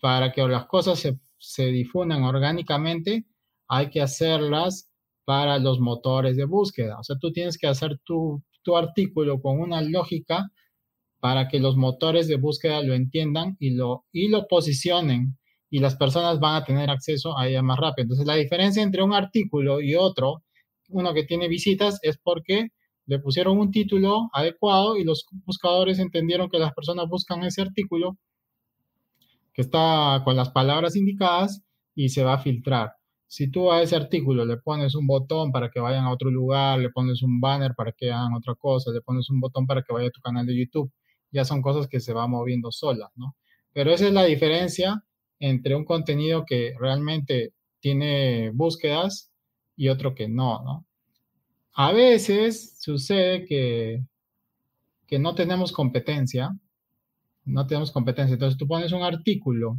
Para que las cosas se, se difundan orgánicamente, hay que hacerlas para los motores de búsqueda. O sea, tú tienes que hacer tu, tu artículo con una lógica para que los motores de búsqueda lo entiendan y lo, y lo posicionen y las personas van a tener acceso a ella más rápido. Entonces, la diferencia entre un artículo y otro, uno que tiene visitas, es porque le pusieron un título adecuado y los buscadores entendieron que las personas buscan ese artículo que está con las palabras indicadas y se va a filtrar. Si tú a ese artículo le pones un botón para que vayan a otro lugar, le pones un banner para que hagan otra cosa, le pones un botón para que vaya a tu canal de YouTube, ya son cosas que se van moviendo solas, ¿no? Pero esa es la diferencia entre un contenido que realmente tiene búsquedas y otro que no, ¿no? A veces sucede que, que no tenemos competencia, no tenemos competencia. Entonces tú pones un artículo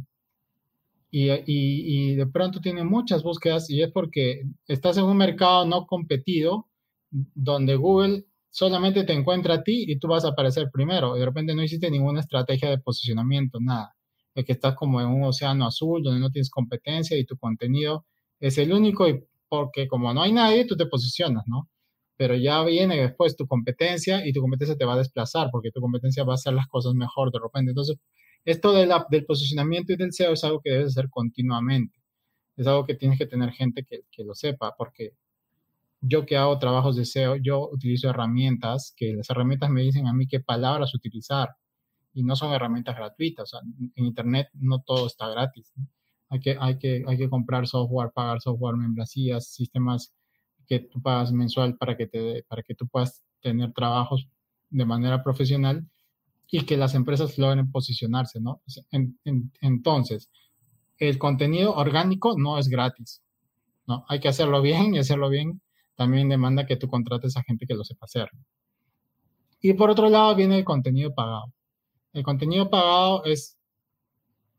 y, y, de pronto tiene muchas búsquedas y es porque estás en un mercado no competido donde Google solamente te encuentra a ti y tú vas a aparecer primero. De repente no hiciste ninguna estrategia de posicionamiento, nada de que estás como en un océano azul donde no tienes competencia y tu contenido es el único y porque como no hay nadie, tú te posicionas, ¿no? Pero ya viene después tu competencia y tu competencia te va a desplazar porque tu competencia va a hacer las cosas mejor de repente. Entonces, esto de la, del posicionamiento y del SEO es algo que debes hacer continuamente. Es algo que tienes que tener gente que, que lo sepa porque yo que hago trabajos de SEO, yo utilizo herramientas que las herramientas me dicen a mí qué palabras utilizar y no son herramientas gratuitas. En Internet no todo está gratis. Hay, que, hay, que, hay que comprar software, pagar software, membresías, sistemas que tú pagas mensual para que, te, para que tú puedas tener trabajos de manera profesional y que las empresas logren posicionarse, ¿no? entonces, el contenido orgánico no es gratis, ¿no? Hay que hacerlo bien y hacerlo bien también demanda que tú contrates a gente que lo sepa hacer. Y por otro lado viene el contenido pagado. El contenido pagado es,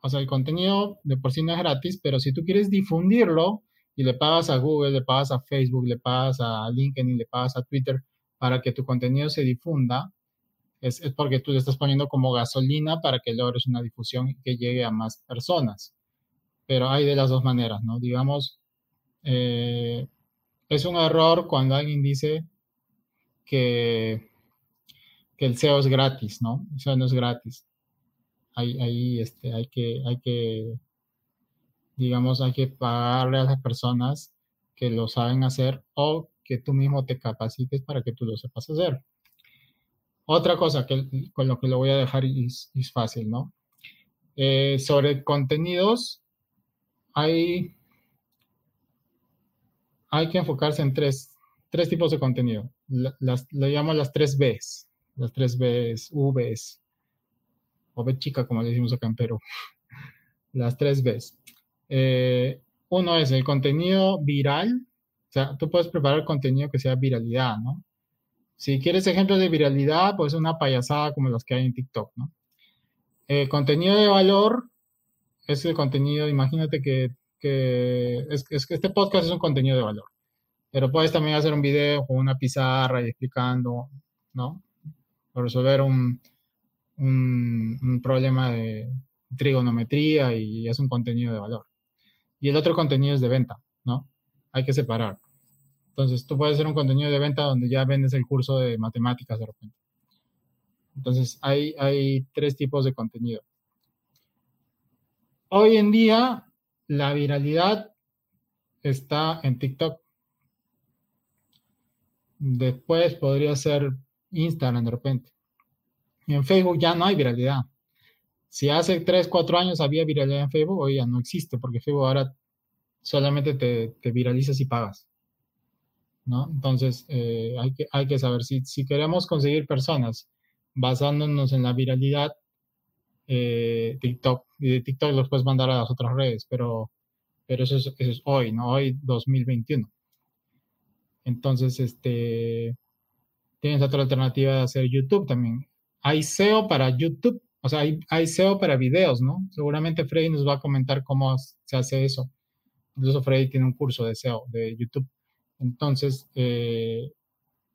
o sea, el contenido de por sí no es gratis, pero si tú quieres difundirlo y le pagas a Google, le pagas a Facebook, le pagas a LinkedIn, le pagas a Twitter para que tu contenido se difunda, es, porque tú le estás poniendo como gasolina para que logres una difusión que llegue a más personas. Pero hay de las dos maneras, ¿no? Digamos, eh, es un error cuando alguien dice que que el SEO es gratis, ¿no? El SEO no es gratis. Ahí, ahí este, hay, que, hay que, digamos, hay que pagarle a las personas que lo saben hacer o que tú mismo te capacites para que tú lo sepas hacer. Otra cosa que, con lo que lo voy a dejar es, es fácil, ¿no? Eh, sobre contenidos, hay, hay que enfocarse en tres, tres tipos de contenido. Las, lo llamo las tres Bs las tres Bs, Vs, o B chica, como le decimos acá en Perú. Las tres Bs. Eh, uno es el contenido viral. O sea, tú puedes preparar contenido que sea viralidad, ¿no? Si quieres ejemplos de viralidad, pues una payasada como las que hay en TikTok, ¿no? Eh, contenido de valor es el contenido, imagínate que, que es, que este podcast es un contenido de valor, pero puedes también hacer un video con una pizarra y explicando, ¿no? resolver un, un, problema de trigonometría y es un contenido de valor. Y el otro contenido es de venta, ¿no? Hay que separar. Entonces, tú puedes hacer un contenido de venta donde ya vendes el curso de matemáticas de repente. Entonces, hay, hay tres tipos de contenido. Hoy en día, la viralidad está en TikTok. Después podría ser Instagram de repente. En Facebook ya no hay viralidad. Si hace 3, 4 años había viralidad en Facebook, hoy ya no existe, porque Facebook ahora solamente te, te viralizas y pagas. ¿no? Entonces, eh, hay, que, hay que saber, si, si queremos conseguir personas basándonos en la viralidad, eh, TikTok, y de TikTok los puedes mandar a las otras redes, pero, pero eso, es, eso es hoy, ¿no? Hoy 2021. Entonces, este, tienes otra alternativa de hacer YouTube también. Hay SEO para YouTube, o sea, hay, SEO para videos, ¿no? Seguramente Freddy nos va a comentar cómo se hace eso. Incluso Freddy tiene un curso de SEO de YouTube. Entonces, eh,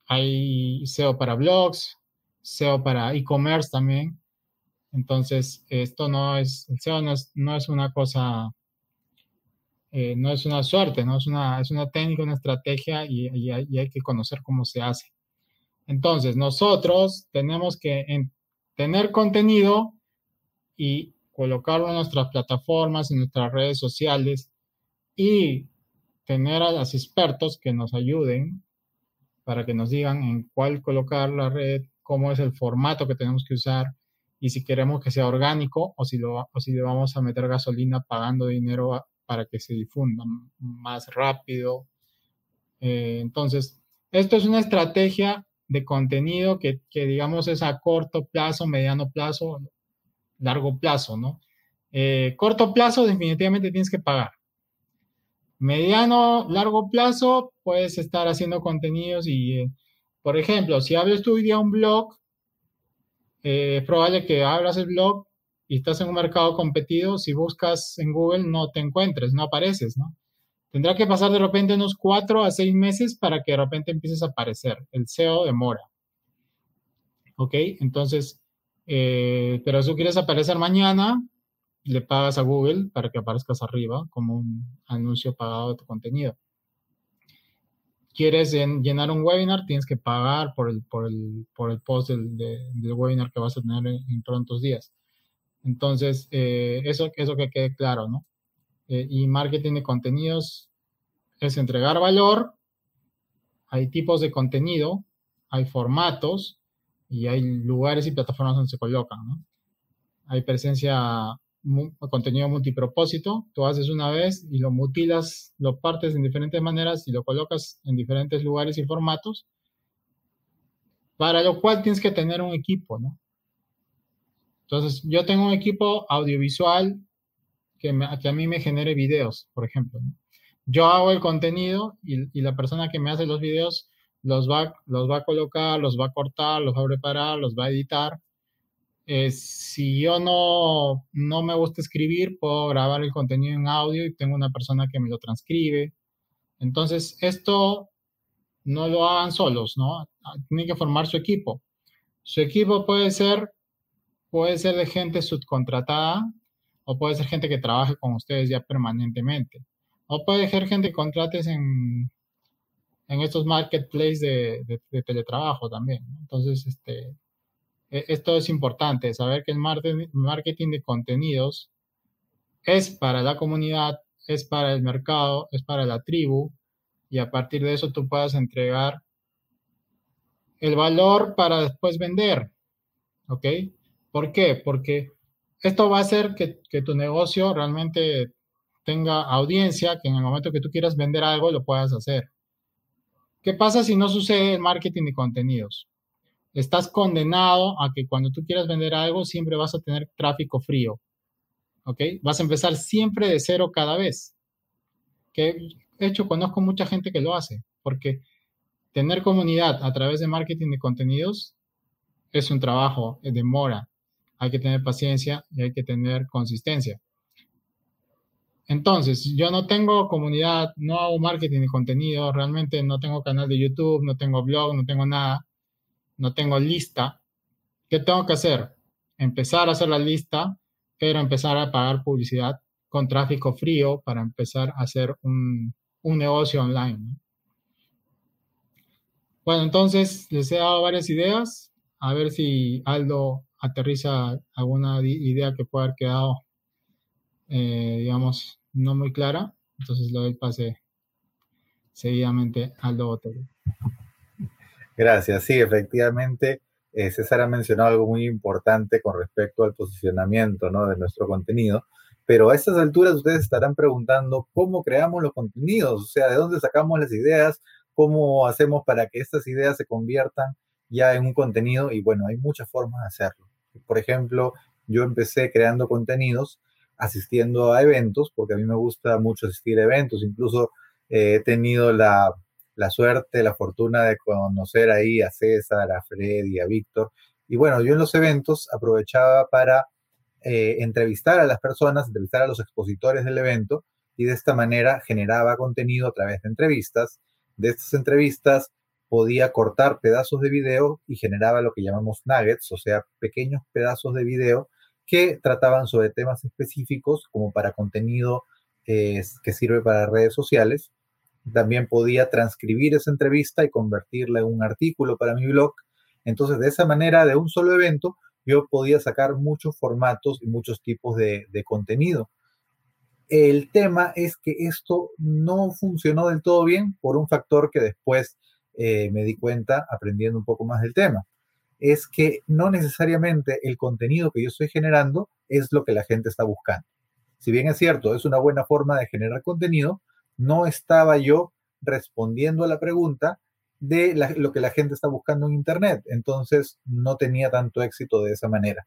hay SEO para blogs, SEO para e-commerce también. Entonces, esto no es, el SEO no es, no es una cosa, eh, no es una suerte, ¿no? Es una, es una técnica, una estrategia y, y, hay, que conocer cómo se hace. Entonces, nosotros tenemos que tener contenido y colocarlo en nuestras plataformas, en nuestras redes sociales y tener a los expertos que nos ayuden para que nos digan en cuál colocar la red, cómo es el formato que tenemos que usar y si queremos que sea orgánico o si, lo, o si le vamos a meter gasolina pagando dinero para que se difunda más rápido. Eh, entonces, esto es una estrategia de contenido que, que, digamos es a corto plazo, mediano plazo, largo plazo, ¿no? Eh, corto plazo definitivamente tienes que pagar. Mediano, largo plazo, puedes estar haciendo contenidos y, eh, por ejemplo, si abres tu día un blog, eh, es probable que abras el blog y estás en un mercado competido, si buscas en Google no te encuentres, no apareces, ¿no? Tendrá que pasar de repente unos cuatro a seis meses para que de repente empieces a aparecer. El SEO demora. ¿Ok? Entonces, eh, pero si quieres aparecer mañana, le pagas a Google para que aparezcas arriba como un anuncio pagado de tu contenido. Quieres llenar un webinar, tienes que pagar por el, por el, por el post del, webinar que vas a tener en, prontos días. Entonces, eh, eso, eso que quede claro, ¿no? Eh, y marketing de contenidos es entregar valor, hay tipos de contenido, hay formatos y hay lugares y plataformas donde se colocan. Hay presencia contenido multipropósito, tú haces una vez y lo mutilas, lo partes en diferentes maneras y lo colocas en diferentes lugares y formatos, para lo cual tienes que tener un equipo, ¿no? Entonces, yo tengo un equipo audiovisual que, que a mí me genere videos, por ejemplo. Yo hago el contenido y, y, la persona que me hace los videos los va, los va a colocar, los va a cortar, los va a preparar, los va a editar eh, si yo no, no me gusta escribir, puedo grabar el contenido en audio y tengo una persona que me lo transcribe. Entonces, esto no lo hagan solos, ¿no? Tienen que formar su equipo. Su equipo puede ser, puede ser de gente subcontratada o puede ser gente que trabaje con ustedes ya permanentemente. O puede ser gente que contrates en, en estos marketplaces de, de, teletrabajo también. Entonces, este, e, esto es importante, saber que el marketing de contenidos es para la comunidad, es para el mercado, es para la tribu, y a partir de eso tú puedas entregar el valor para después vender. ¿Ok? ¿Por qué? Porque esto va a hacer que, tu negocio realmente tenga audiencia, que en el momento que tú quieras vender algo lo puedas hacer. ¿Qué pasa si no sucede el marketing de contenidos? estás condenado a que cuando tú quieras vender algo siempre vas a tener tráfico frío. ¿Ok? Vas a empezar siempre de cero cada vez. Que de hecho conozco mucha gente que lo hace, porque tener comunidad a través de marketing de contenidos es un trabajo, demora. Hay que tener paciencia y hay que tener consistencia. Entonces, yo no tengo comunidad, no hago marketing de contenido, realmente no tengo canal de YouTube, no tengo blog, no tengo nada no tengo lista, ¿qué tengo que hacer? Empezar a hacer la lista, pero empezar a pagar publicidad con tráfico frío para empezar a hacer un, negocio online. Bueno, entonces les he dado varias ideas. A ver si Aldo aterriza alguna idea que pueda haber quedado, eh, digamos, no muy clara. Entonces le doy pase seguidamente a Aldo Botero. Gracias. Sí, efectivamente, eh, César ha mencionado algo muy importante con respecto al posicionamiento ¿no? de nuestro contenido, pero a estas alturas ustedes estarán preguntando cómo creamos los contenidos, o sea, de dónde sacamos las ideas, cómo hacemos para que estas ideas se conviertan ya en un contenido y bueno, hay muchas formas de hacerlo. Por ejemplo, yo empecé creando contenidos asistiendo a eventos, porque a mí me gusta mucho asistir a eventos, incluso eh, he tenido la la suerte, la fortuna de conocer ahí a César, a Freddy, a Víctor. Y bueno, yo en los eventos aprovechaba para eh, entrevistar a las personas, entrevistar a los expositores del evento y de esta manera generaba contenido a través de entrevistas de estas entrevistas podía cortar pedazos de video y generaba lo que llamamos nuggets, o sea, pequeños pedazos de video que trataban sobre temas específicos como para contenido eh, que sirve para redes sociales. También podía transcribir esa entrevista y convertirla en un artículo para mi blog. Entonces, de esa manera, de un solo evento, yo podía sacar muchos formatos y muchos tipos de, contenido. El tema es que esto no funcionó del todo bien por un factor que después eh, me di cuenta aprendiendo un poco más del tema. Es que no necesariamente el contenido que yo estoy generando es lo que la gente está buscando. Si bien es cierto, es una buena forma de generar contenido, no estaba yo respondiendo a la pregunta de lo que la gente está buscando en Internet. Entonces, no tenía tanto éxito de esa manera.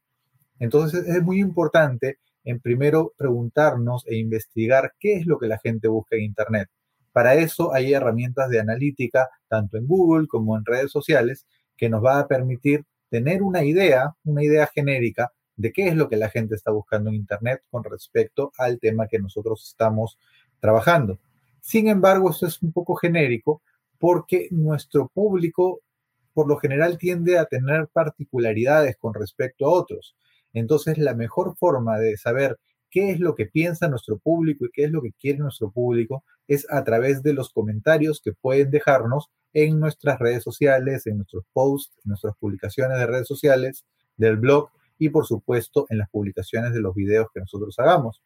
Entonces, es muy importante en primero preguntarnos e investigar qué es lo que la gente busca en Internet. Para eso hay herramientas de analítica, tanto en Google como en redes sociales, que nos va a permitir tener una idea, una idea genérica de qué es lo que la gente está buscando en Internet con respecto al tema que nosotros estamos trabajando. Sin embargo, esto es un poco genérico porque nuestro público por lo general tiende a tener particularidades con respecto a otros. Entonces, la mejor forma de saber qué es lo que piensa nuestro público y qué es lo que quiere nuestro público es a través de los comentarios que pueden dejarnos en nuestras redes sociales, en nuestros posts, en nuestras publicaciones de redes sociales, del blog y por supuesto en las publicaciones de los videos que nosotros hagamos.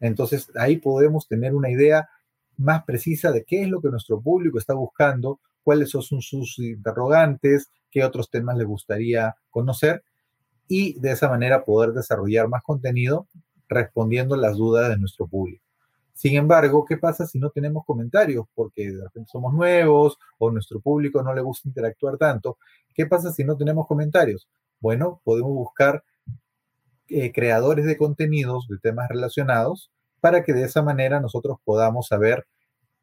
Entonces ahí podemos tener una idea más precisa de qué es lo que nuestro público está buscando, cuáles son sus interrogantes, qué otros temas le gustaría conocer y de esa manera poder desarrollar más contenido respondiendo las dudas de nuestro público. Sin embargo, ¿qué pasa si no tenemos comentarios? Porque de repente somos nuevos o nuestro público no le gusta interactuar tanto. ¿Qué pasa si no tenemos comentarios? Bueno, podemos buscar eh, creadores de contenidos de temas relacionados para que de esa manera nosotros podamos saber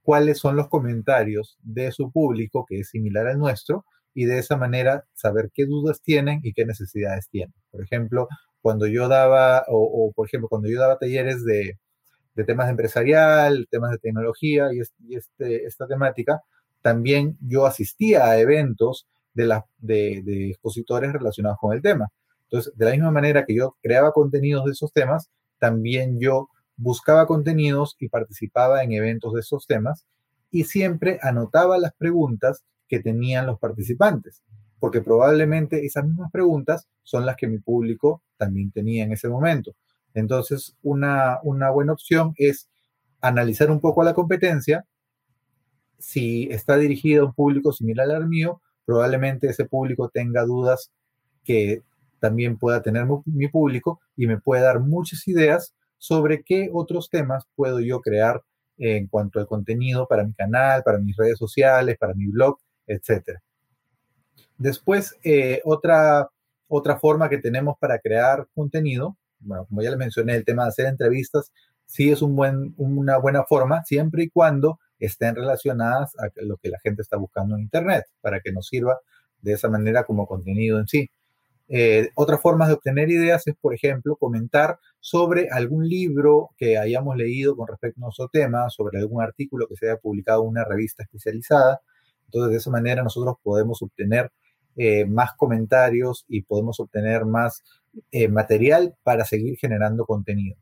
cuáles son los comentarios de su público que es similar al nuestro y de esa manera saber qué dudas tienen y qué necesidades tienen. Por ejemplo, cuando yo daba, o, por ejemplo, cuando yo daba talleres de, temas de empresarial, temas de tecnología y, este, esta temática, también yo asistía a eventos de, de expositores relacionados con el tema. Entonces, de la misma manera que yo creaba contenidos de esos temas, también yo buscaba contenidos y participaba en eventos de esos temas y siempre anotaba las preguntas que tenían los participantes, porque probablemente esas mismas preguntas son las que mi público también tenía en ese momento. Entonces, una, una buena opción es analizar un poco a la competencia. Si está dirigida a un público similar al mío, probablemente ese público tenga dudas que también pueda tener mi público y me puede dar muchas ideas sobre qué otros temas puedo yo crear en cuanto al contenido para mi canal, para mis redes sociales, para mi blog, etc. Después, eh, otra, otra forma que tenemos para crear contenido, bueno, como ya les mencioné, el tema de hacer entrevistas, sí es un buen, una buena forma, siempre y cuando estén relacionadas a lo que la gente está buscando en Internet, para que nos sirva de esa manera como contenido en sí. Eh, otra forma de obtener ideas es, por ejemplo, comentar sobre algún libro que hayamos leído con respecto a nuestro tema, sobre algún artículo que se haya publicado en una revista especializada. Entonces, de esa manera nosotros podemos obtener eh, más comentarios y podemos obtener más eh, material para seguir generando contenido.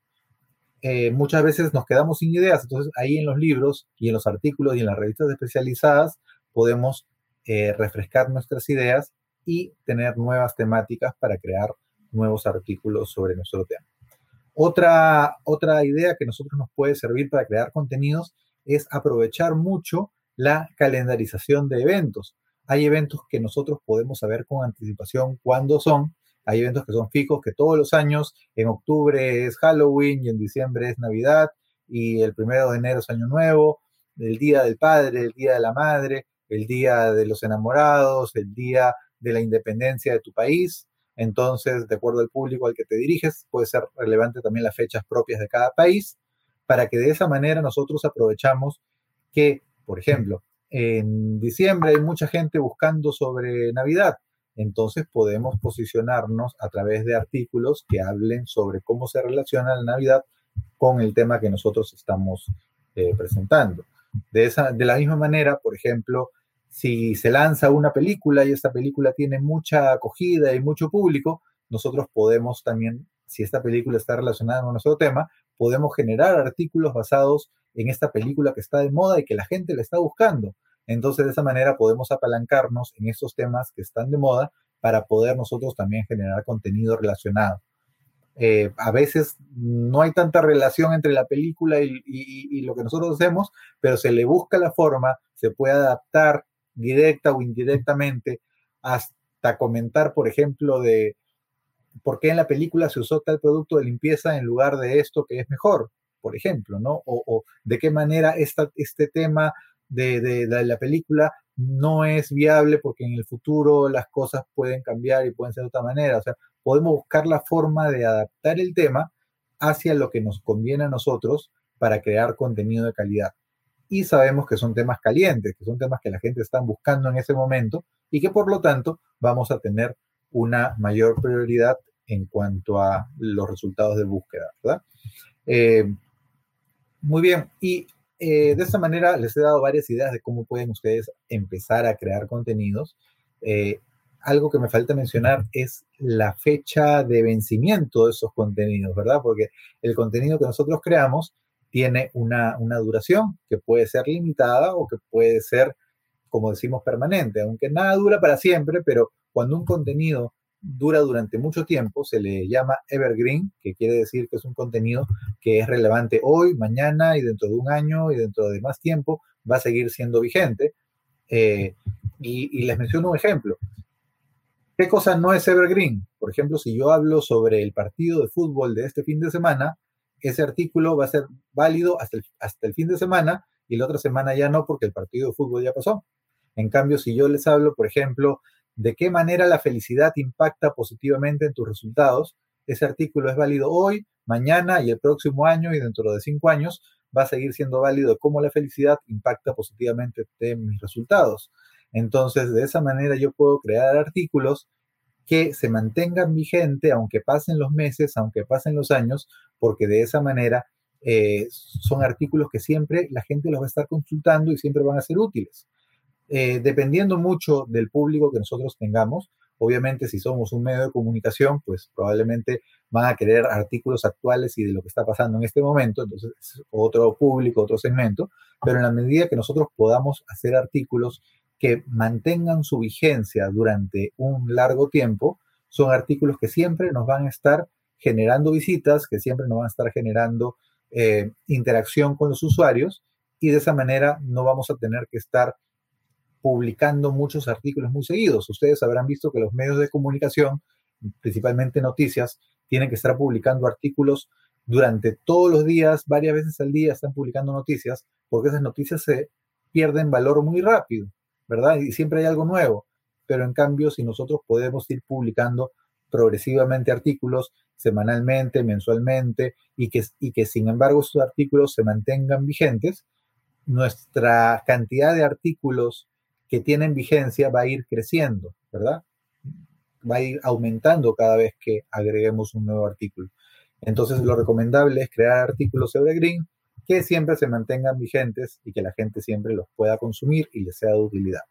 muchas veces nos quedamos sin ideas, entonces ahí en los libros y en los artículos y en las revistas especializadas podemos refrescar nuestras ideas y tener nuevas temáticas para crear nuevos artículos sobre nuestro tema. Otra, otra idea que nosotros nos puede servir para crear contenidos es aprovechar mucho la calendarización de eventos. Hay eventos que nosotros podemos saber con anticipación cuándo son. Hay eventos que son fijos, que todos los años, en octubre es Halloween y en diciembre es Navidad y el primero de enero es Año Nuevo, el Día del Padre, el Día de la Madre, el Día de los Enamorados, el Día de la independencia de tu país. Entonces, de acuerdo al público al que te diriges, puede ser relevante también las fechas propias de cada país, para que de esa manera nosotros aprovechamos que, por ejemplo, en diciembre hay mucha gente buscando sobre Navidad. Entonces podemos posicionarnos a través de artículos que hablen sobre cómo se relaciona la Navidad con el tema que nosotros estamos eh, presentando. De, esa, de la misma manera, por ejemplo, si se lanza una película y esta película tiene mucha acogida y mucho público, nosotros podemos también, si esta película está relacionada con nuestro tema, podemos generar artículos basados en esta película que está de moda y que la gente le está buscando. Entonces, de esa manera podemos apalancarnos en estos temas que están de moda para poder nosotros también generar contenido relacionado. Eh, a veces no hay tanta relación entre la película y, lo que nosotros hacemos, pero se le busca la forma, se puede adaptar directa o indirectamente hasta comentar, por ejemplo, de por qué en la película se usó tal producto de limpieza en lugar de esto que es mejor, por ejemplo, ¿no? O, de qué manera este tema de, de, la película no es viable porque en el futuro las cosas pueden cambiar y pueden ser de otra manera. O sea, podemos buscar la forma de adaptar el tema hacia lo que nos conviene a nosotros para crear contenido de calidad. Y sabemos que son temas calientes, que son temas que la gente está buscando en ese momento y que por lo tanto vamos a tener una mayor prioridad en cuanto a los resultados de búsqueda, ¿verdad? Eh, muy bien, y eh, de esta manera les he dado varias ideas de cómo pueden ustedes empezar a crear contenidos. Eh, algo que me falta mencionar es la fecha de vencimiento de esos contenidos, ¿verdad? Porque el contenido que nosotros creamos tiene una, una duración que puede ser limitada o que puede ser, como decimos, permanente, aunque nada dura para siempre, pero cuando un contenido dura durante mucho tiempo, se le llama evergreen, que quiere decir que es un contenido que es relevante hoy, mañana y dentro de un año y dentro de más tiempo va a seguir siendo vigente. Eh, y, les menciono un ejemplo. ¿Qué cosa no es evergreen? Por ejemplo, si yo hablo sobre el partido de fútbol de este fin de semana, ese artículo va a ser válido hasta el, hasta el fin de semana y la otra semana ya no porque el partido de fútbol ya pasó. En cambio, si yo les hablo, por ejemplo, de qué manera la felicidad impacta positivamente en tus resultados. Ese artículo es válido hoy, mañana y el próximo año y dentro de cinco años va a seguir siendo válido cómo la felicidad impacta positivamente en mis resultados. Entonces, de esa manera yo puedo crear artículos que se mantengan vigentes aunque pasen los meses, aunque pasen los años, porque de esa manera eh, son artículos que siempre la gente los va a estar consultando y siempre van a ser útiles. Eh, dependiendo mucho del público que nosotros tengamos, obviamente si somos un medio de comunicación, pues probablemente van a querer artículos actuales y de lo que está pasando en este momento, entonces otro público, otro segmento, pero en la medida que nosotros podamos hacer artículos que mantengan su vigencia durante un largo tiempo, son artículos que siempre nos van a estar generando visitas, que siempre nos van a estar generando eh, interacción con los usuarios y de esa manera no vamos a tener que estar publicando muchos artículos muy seguidos. Ustedes habrán visto que los medios de comunicación, principalmente noticias, tienen que estar publicando artículos durante todos los días, varias veces al día están publicando noticias, porque esas noticias se pierden valor muy rápido, ¿verdad? Y siempre hay algo nuevo. Pero en cambio, si nosotros podemos ir publicando progresivamente artículos semanalmente, mensualmente, y que, y que sin embargo esos artículos se mantengan vigentes, nuestra cantidad de artículos que tienen vigencia va a ir creciendo, ¿verdad? Va a ir aumentando cada vez que agreguemos un nuevo artículo. Entonces, lo recomendable es crear artículos evergreen que siempre se mantengan vigentes y que la gente siempre los pueda consumir y les sea de utilidad.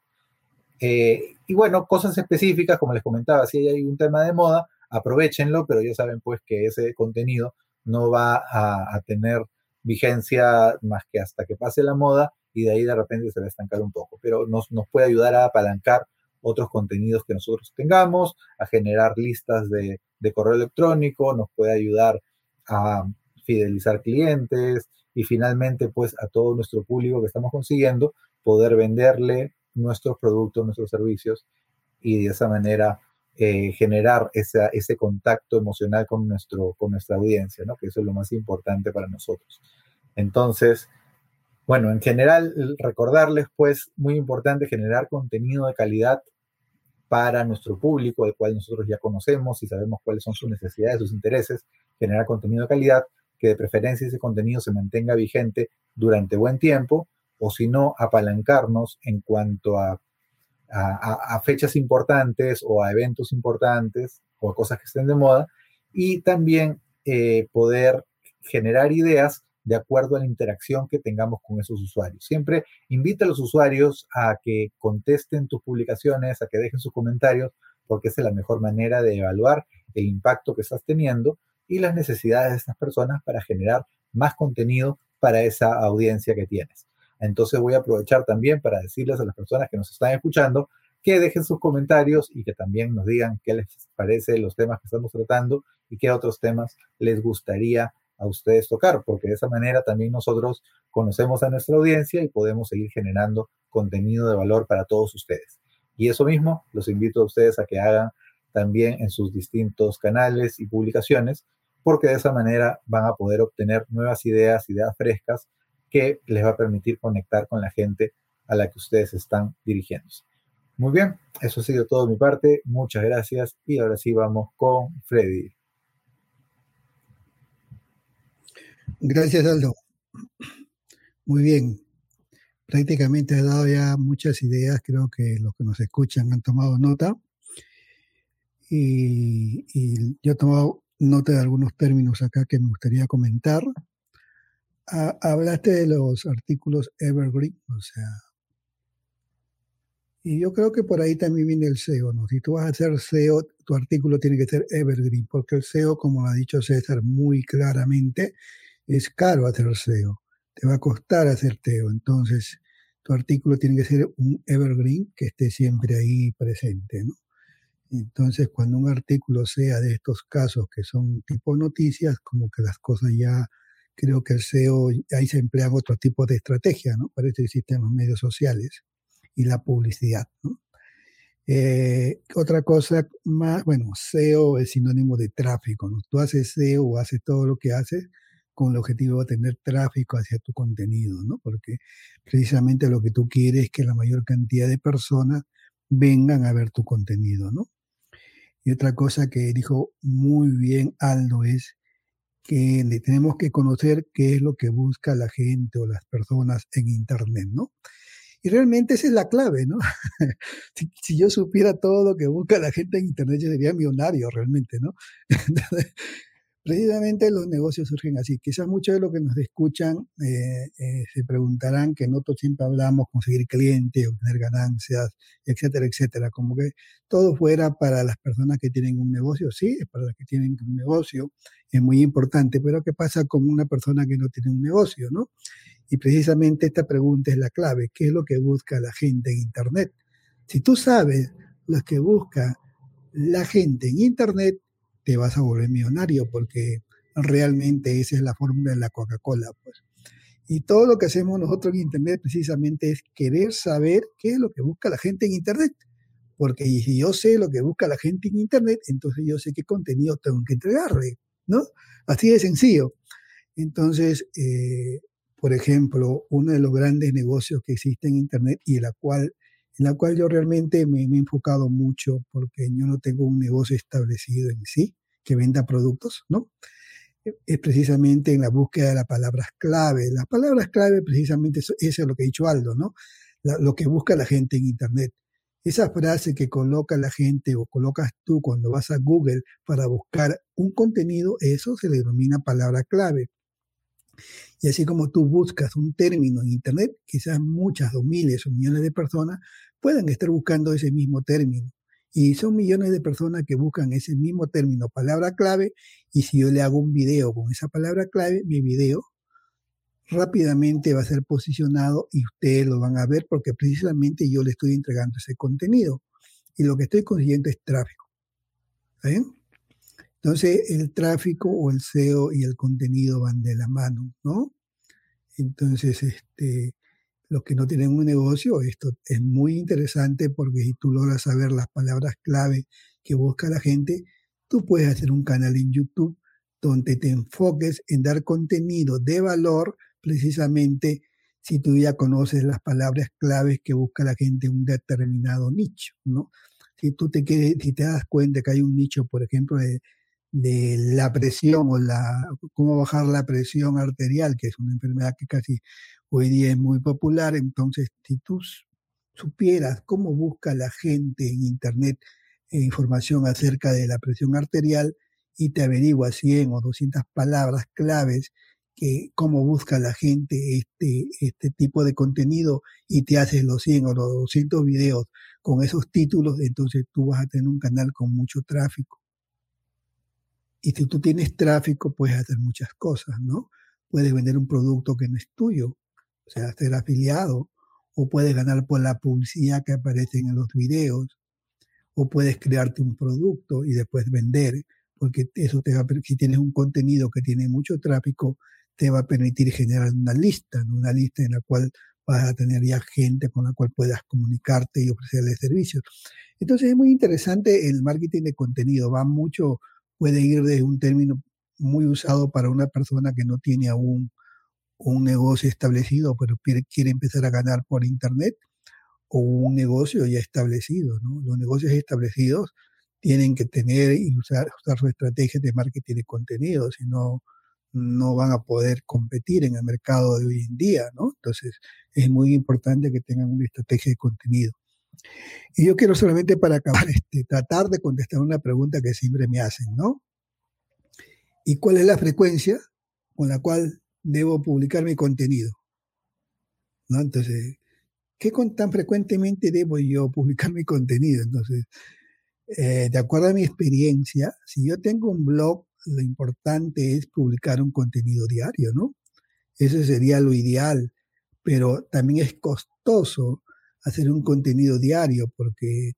Eh, y bueno, cosas específicas, como les comentaba, si hay un tema de moda, aprovechenlo, pero ya saben pues que ese contenido no va a tener vigencia más que hasta que pase la moda y de ahí de repente se va a estancar un poco, pero nos, nos puede ayudar a apalancar otros contenidos que nosotros tengamos, a generar listas de, de correo electrónico, nos puede ayudar a fidelizar clientes y finalmente pues a todo nuestro público que estamos consiguiendo poder venderle nuestros productos, nuestros servicios y de esa manera eh, generar esa, ese contacto emocional con, nuestro, con nuestra audiencia, ¿no? que eso es lo más importante para nosotros. Entonces, bueno, en general, recordarles, pues, muy importante generar contenido de calidad para nuestro público, el cual nosotros ya conocemos y sabemos cuáles son sus necesidades, sus intereses, generar contenido de calidad, que de preferencia ese contenido se mantenga vigente durante buen tiempo, o si no, apalancarnos en cuanto a, a, fechas importantes o a eventos importantes o a cosas que estén de moda, y también eh, poder generar ideas de acuerdo a la interacción que tengamos con esos usuarios. Siempre invita a los usuarios a que contesten tus publicaciones, a que dejen sus comentarios, porque es la mejor manera de evaluar el impacto que estás teniendo y las necesidades de estas personas para generar más contenido para esa audiencia que tienes. Entonces voy a aprovechar también para decirles a las personas que nos están escuchando que dejen sus comentarios y que también nos digan qué les parece los temas que estamos tratando y qué otros temas les gustaría a ustedes tocar, porque de esa manera también nosotros conocemos a nuestra audiencia y podemos seguir generando contenido de valor para todos ustedes. Y eso mismo, los invito a ustedes a que hagan también en sus distintos canales y publicaciones, porque de esa manera van a poder obtener nuevas ideas, ideas frescas, que les va a permitir conectar con la gente a la que ustedes están dirigiéndose. Muy bien, eso ha sido todo de mi parte. Muchas gracias y ahora sí vamos con Freddy. Gracias, Aldo. Muy bien. Prácticamente has dado ya muchas ideas. Creo que los que nos escuchan han tomado nota. Y, yo he tomado nota de algunos términos acá que me gustaría comentar. Hablaste de los artículos Evergreen, o sea, y yo creo que por ahí también viene el SEO, ¿no? Si tú vas a hacer SEO, tu artículo tiene que ser evergreen, porque el SEO, como lo ha dicho César muy claramente, es caro hacer SEO, te va a costar hacer SEO, entonces tu artículo tiene que ser un evergreen que esté siempre ahí presente, ¿no? Entonces, cuando un artículo sea de estos casos que son tipo noticias, como que las cosas ya, creo que el SEO, ahí se emplean otro tipo de estrategia, ¿no? Para eso existen los medios sociales y la publicidad, ¿no? Eh, otra cosa más, bueno, SEO es sinónimo de tráfico, ¿no? Tú haces SEO o haces todo lo que haces con el objetivo de tener tráfico hacia tu contenido, ¿no? Porque precisamente lo que tú quieres es que la mayor cantidad de personas vengan a ver tu contenido, ¿no? Y otra cosa que dijo muy bien Aldo es que tenemos que conocer qué es lo que busca la gente o las personas en Internet, ¿no? Y realmente esa es la clave, ¿no? si, yo supiera todo lo que busca la gente en Internet, yo sería millonario realmente, ¿no? precisamente los negocios surgen así. Quizás muchos de los que nos escuchan eh, eh, se preguntarán que nosotros siempre hablamos conseguir clientes, obtener ganancias, etcétera, etcétera. Como que todo fuera para las personas que tienen un negocio. Sí, es para las que tienen un negocio, es muy importante. Pero ¿qué pasa con una persona que no tiene un negocio, no? Y precisamente esta pregunta es la clave. ¿Qué es lo que busca la gente en Internet? Si tú sabes lo que busca la gente en Internet, te vas a volver millonario porque realmente esa es la fórmula de la Coca-Cola. Pues. Y todo lo que hacemos nosotros en Internet precisamente es querer saber qué es lo que busca la gente en Internet. Porque si yo sé lo que busca la gente en Internet, entonces yo sé qué contenido tengo que entregarle, ¿no? Así de sencillo. Entonces, eh, por ejemplo, uno de los grandes negocios que existe en Internet y en la cual, en la cual yo realmente me, me he enfocado mucho porque yo no tengo un negocio establecido en sí que venda productos, ¿no? E, es precisamente en la búsqueda de las palabras clave. Las palabras clave, precisamente, eso, es lo que ha dicho Aldo, ¿no? lo que busca la gente en Internet. Esa frase que coloca la gente o colocas tú cuando vas a Google para buscar un contenido, eso se le denomina palabra clave. Y así como tú buscas un término en Internet, quizás muchas o miles o millones de personas puedan estar buscando ese mismo término. Y son millones de personas que buscan ese mismo término, palabra clave, y si yo le hago un video con esa palabra clave, mi video rápidamente va a ser posicionado y ustedes lo van a ver porque precisamente yo le estoy entregando ese contenido. Y lo que estoy consiguiendo es tráfico. ¿Está? Entonces, el tráfico o el SEO y el contenido van de la mano, ¿no? Entonces, este, los que no tienen un negocio, esto es muy interesante porque si tú logras saber las palabras clave que busca la gente, tú puedes hacer un canal en YouTube donde te enfoques en dar contenido de valor precisamente si tú ya conoces las palabras claves que busca la gente en un determinado nicho, ¿no? Si tú te quieres, si te das cuenta que hay un nicho, por ejemplo, de de la presión o la, cómo bajar la presión arterial, que es una enfermedad que casi hoy día es muy popular. Entonces, si tú supieras cómo busca la gente en Internet eh, información acerca de la presión arterial y te averigua 100 o 200 palabras claves que cómo busca la gente este, este tipo de contenido y te haces los 100 o los 200 videos con esos títulos, entonces tú vas a tener un canal con mucho tráfico. Y si tú tienes tráfico, puedes hacer muchas cosas, ¿no? Puedes vender un producto que no es tuyo, o sea, ser afiliado, o puedes ganar por la publicidad que aparece en los videos, o puedes crearte un producto y después vender, porque eso te va a, si tienes un contenido que tiene mucho tráfico, te va a permitir generar una lista, una lista en la cual vas a tener ya gente con la cual puedas comunicarte y ofrecerle servicios. Entonces es muy interesante el marketing de contenido, va mucho, puede ir de un término muy usado para una persona que no tiene aún un negocio establecido, pero quiere empezar a ganar por Internet, o un negocio ya establecido. Los negocios establecidos tienen que tener y usar, usar su estrategia de marketing de contenido, si no, no van a poder competir en el mercado de hoy en día, ¿no? Entonces, es muy importante que tengan una estrategia de contenido. Y yo quiero solamente para acabar, este, tratar de contestar una pregunta que siempre me hacen, ¿no? ¿Y cuál es la frecuencia con la cual debo publicar mi contenido? ¿No? Entonces, ¿qué tan frecuentemente debo yo publicar mi contenido? Entonces, eh, de acuerdo a mi experiencia, si yo tengo un blog lo importante es publicar un contenido diario, ¿no? Ese sería lo ideal, pero también es costoso hacer un contenido diario porque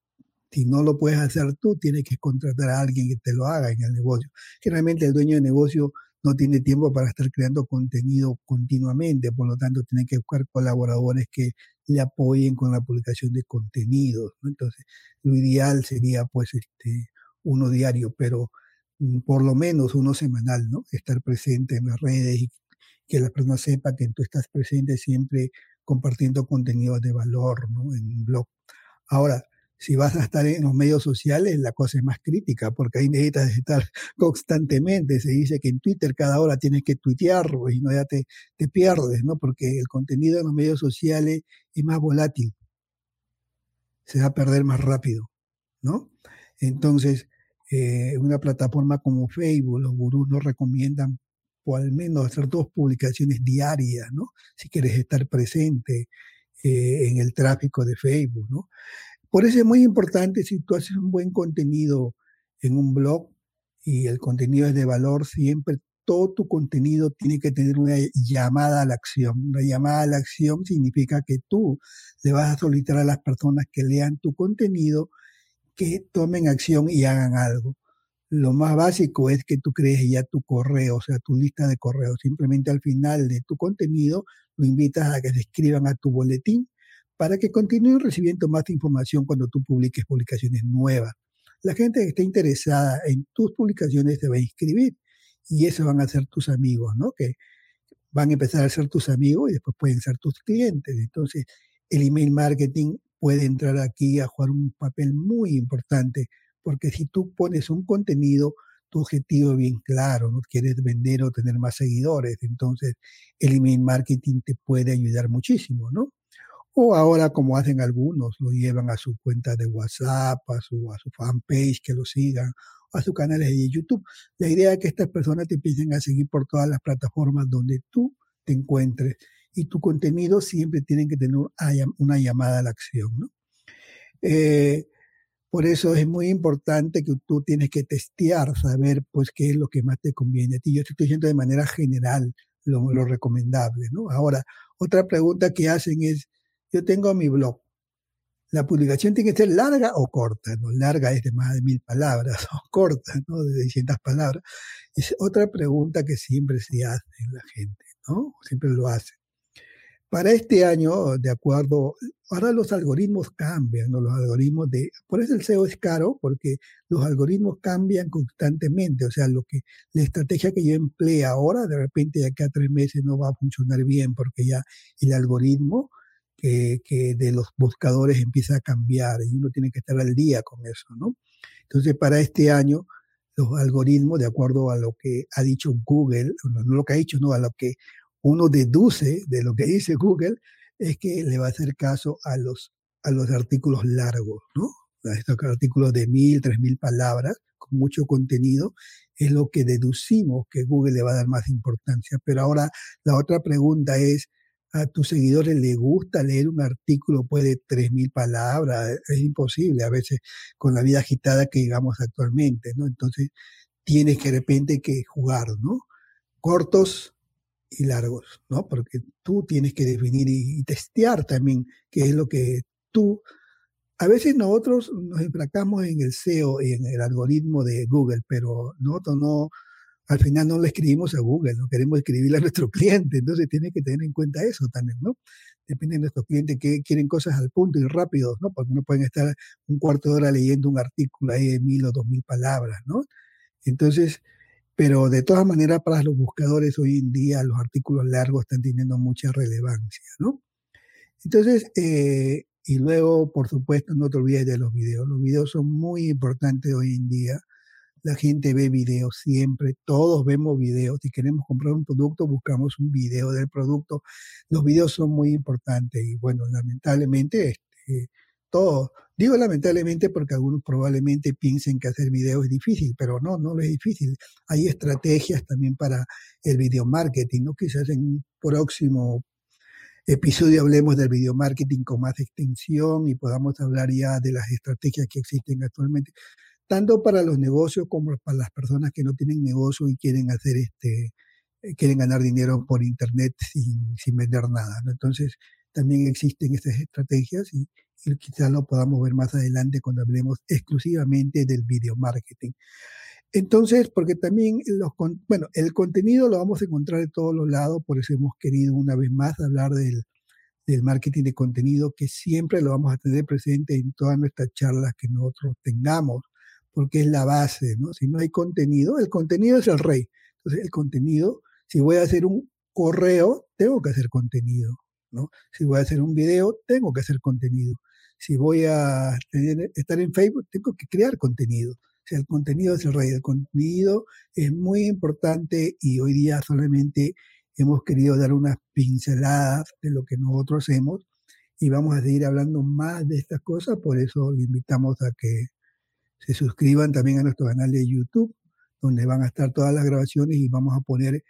si no lo puedes hacer tú, tienes que contratar a alguien que te lo haga en el negocio. Generalmente el dueño de negocio no tiene tiempo para estar creando contenido continuamente, por lo tanto tiene que buscar colaboradores que le apoyen con la publicación de contenidos. Entonces, lo ideal sería pues este uno diario, pero Mm, por lo menos uno semanal, ¿no? Estar presente en las redes y que la persona sepa que tú estás presente siempre compartiendo contenido de valor, ¿no? En un blog. Ahora, si vas a estar en los medios sociales, la cosa es más crítica, porque ahí necesitas estar constantemente. Se dice que en Twitter cada hora tienes que tuitear y no ya te, te pierdes, ¿no? Porque el contenido en los medios sociales es más volátil. Se va a perder más rápido, ¿no? Entonces, eh, una plataforma como Facebook, los gurús nos recomiendan o al menos hacer dos publicaciones diarias, ¿no? Si quieres estar presente eh, en el tráfico de Facebook, ¿no? Por eso es muy importante si tú haces un buen contenido en un blog y el contenido es de valor, siempre todo tu contenido tiene que tener una llamada a la acción. Una llamada a la acción significa que tú le vas a solicitar a las personas que lean tu contenido que tomen acción y hagan algo. Lo más básico es que tú crees ya tu correo, o sea, tu lista de correos. Simplemente al final de tu contenido lo invitas a que se escriban a tu boletín para que continúen recibiendo más información cuando tú publiques publicaciones nuevas. La gente que esté interesada en tus publicaciones te va a inscribir y eso van a ser tus amigos, ¿no? Que van a empezar a ser tus amigos y después pueden ser tus clientes. Entonces, el email marketing puede entrar aquí a jugar un papel muy importante, porque si tú pones un contenido, tu objetivo es bien claro, no quieres vender o tener más seguidores, entonces el email marketing te puede ayudar muchísimo, ¿no? O ahora, como hacen algunos, lo llevan a su cuenta de WhatsApp, a su, a su fanpage, que lo sigan, a sus canales de YouTube. La idea es que estas personas te empiecen a seguir por todas las plataformas donde tú te encuentres y tu contenido siempre tiene que tener una llamada a la acción. ¿no? Eh, por eso es muy importante que tú tienes que testear, saber pues qué es lo que más te conviene a ti. Yo estoy diciendo de manera general lo, lo recomendable. ¿no? Ahora, otra pregunta que hacen es, yo tengo mi blog, la publicación tiene que ser larga o corta, ¿no? Larga es de más de mil palabras, o corta, ¿no? De 600 palabras. Es otra pregunta que siempre se hace en la gente, ¿no? Siempre lo hace. Para este año, de acuerdo, ahora los algoritmos cambian, ¿no? Los algoritmos de, por eso el SEO es caro, porque los algoritmos cambian constantemente, o sea, lo que, la estrategia que yo emplee ahora, de repente de acá a tres meses no va a funcionar bien, porque ya el algoritmo que, de los buscadores empieza a cambiar y uno tiene que estar al día con eso, ¿no? Entonces, para este año, los algoritmos, de acuerdo a lo que ha dicho Google, no, no lo que ha dicho, no, a lo que uno deduce de lo que dice Google es que le va a hacer caso a los, a los artículos largos, ¿no? A estos artículos de mil, tres mil palabras, con mucho contenido, es lo que deducimos que Google le va a dar más importancia. Pero ahora la otra pregunta es, ¿a tus seguidores les gusta leer un artículo pues, de 3.000 palabras? Es imposible a veces con la vida agitada que llevamos actualmente, ¿no? Entonces tienes que de repente que jugar, ¿no? Cortos y largos, ¿no? Porque tú tienes que definir y, y testear también qué es lo que tú a veces nosotros nos enfracamos en el SEO y en el algoritmo de Google, pero nosotros no, al final no le escribimos a Google, no queremos escribirle a nuestro cliente, entonces tiene que tener en cuenta eso también, ¿no? Depende de nuestros clientes que quieren cosas al punto y rápido, ¿no? Porque no pueden estar un cuarto de hora leyendo un artículo ahí de mil o dos mil palabras, ¿no? Entonces, pero de todas maneras para los buscadores hoy en día los artículos largos están teniendo mucha relevancia, ¿no? Entonces, eh, y luego, por supuesto, no te olvides de los videos. Los videos son muy importantes hoy en día. La gente ve videos siempre, todos vemos videos. Si queremos comprar un producto, buscamos un video del producto. Los videos son muy importantes y bueno, lamentablemente, este, todo, digo lamentablemente porque algunos probablemente piensen que hacer videos es difícil, pero no, no es difícil. Hay estrategias también para el video marketing, ¿no? Quizás en un próximo episodio hablemos del video marketing con más extensión y podamos hablar ya de las estrategias que existen actualmente, tanto para los negocios como para las personas que no tienen negocio y quieren hacer este, eh, quieren ganar dinero por internet sin, sin vender nada. Entonces, también existen estas estrategias y, y quizás lo podamos ver más adelante cuando hablemos exclusivamente del video marketing. Entonces, porque también los, bueno, el contenido lo vamos a encontrar de todos los lados, por eso hemos querido una vez más hablar del, del marketing de contenido, que siempre lo vamos a tener presente en todas nuestras charlas que nosotros tengamos, porque es la base, ¿no? Si no hay contenido, el contenido es el rey. Entonces, el contenido, si voy a hacer un correo, tengo que hacer contenido, ¿no? Si voy a hacer un video, tengo que hacer contenido. Si voy a estar en Facebook, tengo que crear contenido el contenido es el rey. El contenido es muy importante y hoy día solamente hemos querido dar unas pinceladas de lo que nosotros hacemos y vamos a seguir hablando más de estas cosas. Por eso le invitamos a que se suscriban también a nuestro canal de YouTube, donde van a estar todas las grabaciones y vamos a poner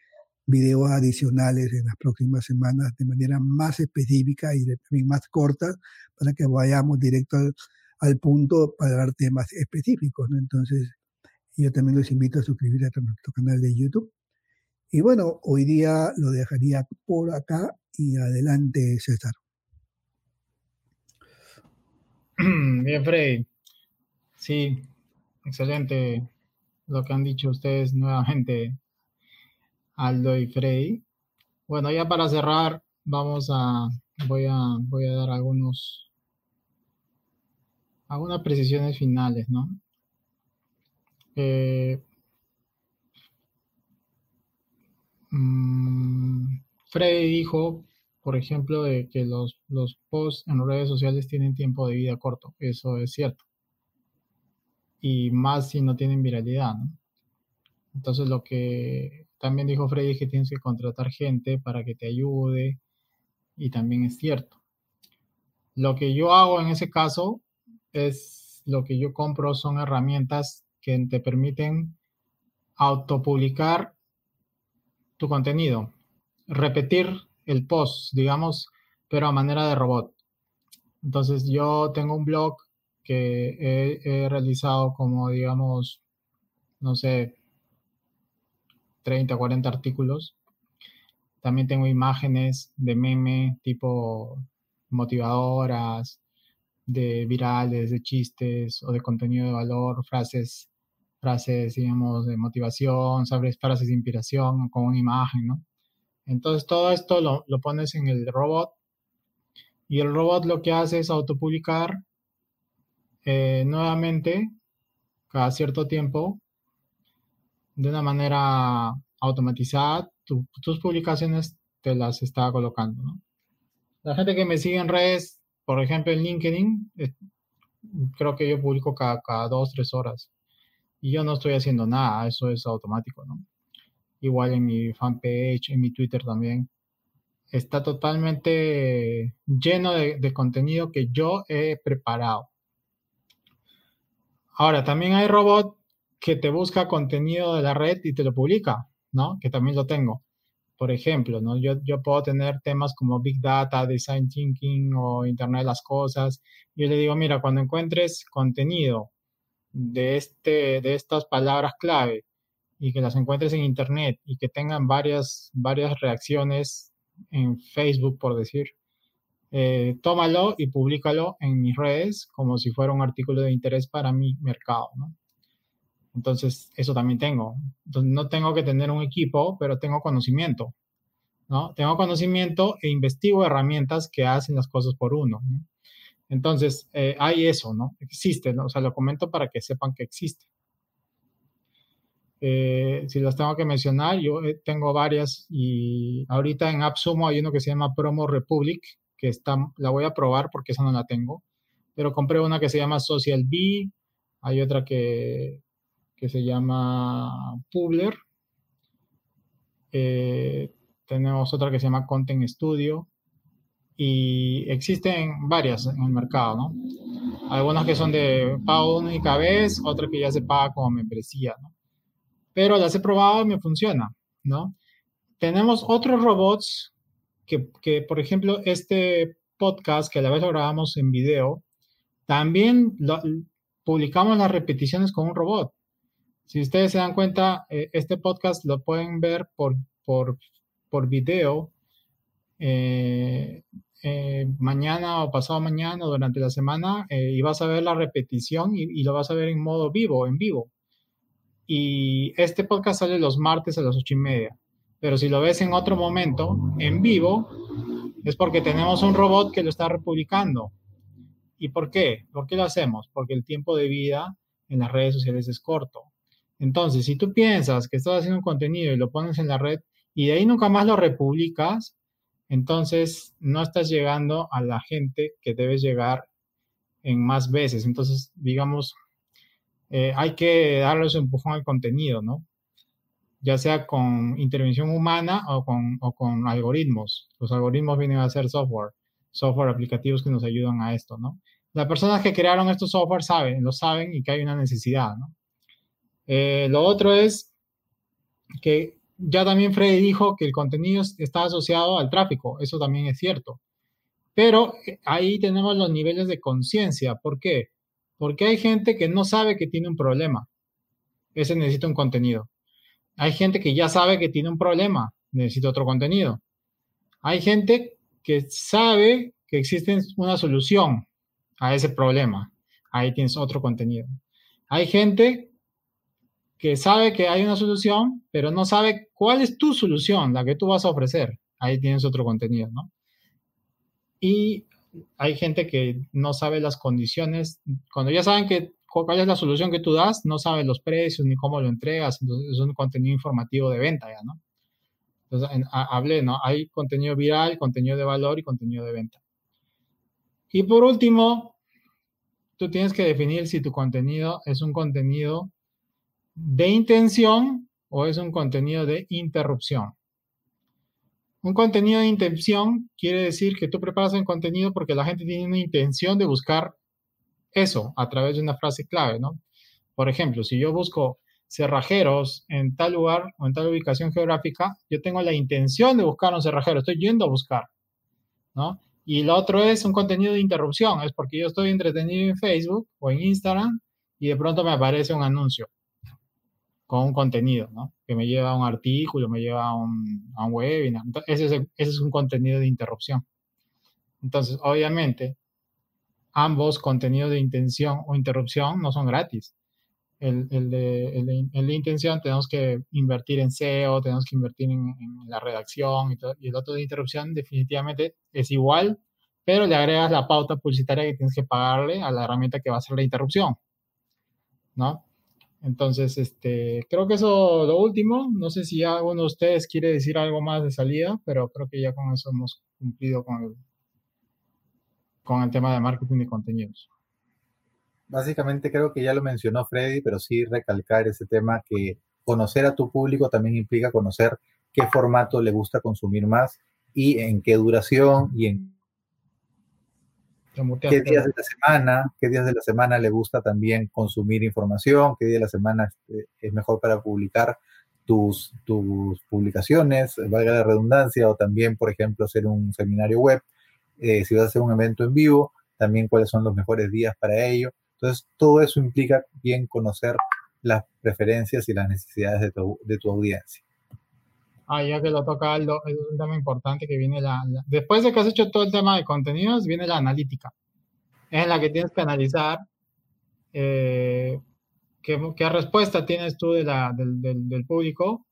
videos adicionales en las próximas semanas de manera más específica y también más corta para que vayamos directo al, al punto para dar temas específicos. Entonces, yo también los invito a suscribirse a nuestro canal de YouTube. Y bueno, hoy día lo dejaría por acá y adelante, César. Bien, Freddy. Sí, excelente lo que han dicho ustedes nuevamente, Aldo y Freddy. Bueno, ya para cerrar, vamos a, voy a, voy a dar algunos algunas precisiones finales, ¿no? Eh, mm, Freddy dijo, por ejemplo, de que los, los posts en redes sociales tienen tiempo de vida corto. Eso es cierto. Y más si no tienen viralidad. Entonces lo que también dijo Freddy es que tienes que contratar gente para que te ayude y también es cierto. Lo que yo hago en ese caso es lo que yo compro son herramientas que te permiten autopublicar tu contenido, repetir el post, digamos, pero a manera de robot. Entonces yo tengo un blog que he, realizado como, digamos, no sé, 30, 40 artículos. También tengo imágenes de meme tipo motivadoras, de virales, de chistes o de contenido de valor, frases, frases, digamos, de motivación, sabes, frases de inspiración con una imagen, ¿no? Entonces todo esto lo, lo pones en el robot y el robot lo que hace es autopublicar eh, nuevamente cada cierto tiempo de una manera automatizada tus publicaciones te las está colocando. La gente que me sigue en redes por ejemplo, en LinkedIn, eh, creo que yo publico cada, cada dos, tres horas. Y yo no estoy haciendo nada, eso es automático, ¿no? Igual en mi fanpage, en mi Twitter también. Está totalmente lleno de, contenido que yo he preparado. Ahora, también hay robots que te busca contenido de la red y te lo publica, ¿no? Que también lo tengo. Por ejemplo, ¿no? Yo, yo puedo tener temas como Big Data, Design Thinking o Internet de las Cosas. Yo le digo, mira, cuando encuentres contenido de, este, de estas palabras clave y que las encuentres en Internet y que tengan varias, varias reacciones en Facebook, por decir, eh, tómalo y públicalo en mis redes como si fuera un artículo de interés para mi mercado, ¿no? Entonces, eso también tengo. Entonces, no tengo que tener un equipo, pero tengo conocimiento, ¿no? Tengo conocimiento e investigo herramientas que hacen las cosas por uno, Entonces, eh, hay eso, ¿no? Existe, ¿no? O sea, lo comento para que sepan que existe. Eh, si las tengo que mencionar, yo tengo varias y ahorita en AppSumo hay uno que se llama Promo Republic, que está, la voy a probar porque esa no la tengo, pero compré una que se llama Social B, hay otra que, que se llama Publer, eh, tenemos otra que se llama Content Studio y existen varias en el mercado, ¿no? Algunas que son de pago única vez, otras que ya se paga como membresía, ¿no? Pero las he probado y me funciona, ¿no? Tenemos otros robots que, por ejemplo, este podcast que a la vez lo grabamos en video, también publicamos las repeticiones con un robot. Si ustedes se dan cuenta, eh, este podcast lo pueden ver por, por, por video eh, eh, mañana o pasado mañana o durante la semana y vas a ver la repetición y, y, lo vas a ver en modo vivo, en vivo. Y este podcast sale los martes a las ocho y media. Pero si lo ves en otro momento, en vivo, es porque tenemos un robot que lo está republicando. ¿Y por qué? ¿Por qué lo hacemos? Porque el tiempo de vida en las redes sociales es corto. Entonces, si tú piensas que estás haciendo un contenido y lo pones en la red y de ahí nunca más lo republicas, entonces no estás llegando a la gente que debes llegar en más veces. Entonces, digamos, eh, hay que darle su empujón al contenido, ¿no? Ya sea con intervención humana o con, o con algoritmos. Los algoritmos vienen a ser software, software aplicativos que nos ayudan a esto, ¿no? Las personas que crearon estos software saben, lo saben y que hay una necesidad, ¿no? Eh, lo otro es que ya también Freddy dijo que el contenido está asociado al tráfico, eso también es cierto. Pero eh, ahí tenemos los niveles de conciencia. ¿Por qué? Porque hay gente que no sabe que tiene un problema. Ese necesita un contenido. Hay gente que ya sabe que tiene un problema, necesita otro contenido. Hay gente que sabe que existe una solución a ese problema. Ahí tienes otro contenido. Hay gente que sabe que hay una solución, pero no sabe cuál es tu solución, la que tú vas a ofrecer. Ahí tienes otro contenido, ¿no? Y hay gente que no sabe las condiciones. Cuando ya saben que cuál es la solución que tú das, no sabes los precios ni cómo lo entregas, entonces es un contenido informativo de venta ya, ¿no? Entonces, hablé, ¿no? Hay contenido viral, contenido de valor y contenido de venta. Y por último, tú tienes que definir si tu contenido es un contenido de intención o es un contenido de interrupción. Un contenido de intención quiere decir que tú preparas el contenido porque la gente tiene una intención de buscar eso a través de una frase clave, ¿no? Por ejemplo, si yo busco cerrajeros en tal lugar o en tal ubicación geográfica, yo tengo la intención de buscar un cerrajero, estoy yendo a buscar, ¿no? Y lo otro es un contenido de interrupción, es porque yo estoy entretenido en Facebook o en Instagram y de pronto me aparece un anuncio con un contenido, ¿no? Que me lleva a un artículo, me lleva a un, a un webinar. ese, es, ese es un contenido de interrupción. Entonces, obviamente, ambos contenidos de intención o interrupción no son gratis. El, de, intención tenemos que invertir en SEO, tenemos que invertir en, la redacción y, y, el otro de interrupción definitivamente es igual, pero le agregas la pauta publicitaria que tienes que pagarle a la herramienta que va a hacer la interrupción, ¿no? Entonces, este, creo que eso lo último. No sé si alguno de ustedes quiere decir algo más de salida, pero creo que ya con eso hemos cumplido con el, con el tema de marketing de contenidos. Básicamente creo que ya lo mencionó Freddy, pero sí recalcar ese tema que conocer a tu público también implica conocer qué formato le gusta consumir más y en qué duración y en qué días de la semana, qué días de la semana le gusta también consumir información, qué día de la semana es mejor para publicar tus, tus publicaciones, valga la redundancia, o también, por ejemplo, hacer un seminario web, eh, si vas a hacer un evento en vivo, también cuáles son los mejores días para ello. Entonces, todo eso implica bien conocer las preferencias y las necesidades de tu, de tu audiencia. Ah, ya que lo toca Aldo, es un tema importante que viene la, Después de que has hecho todo el tema de contenidos, viene la analítica. En la que tienes que analizar eh, qué, respuesta tienes tú de la, del, del, público.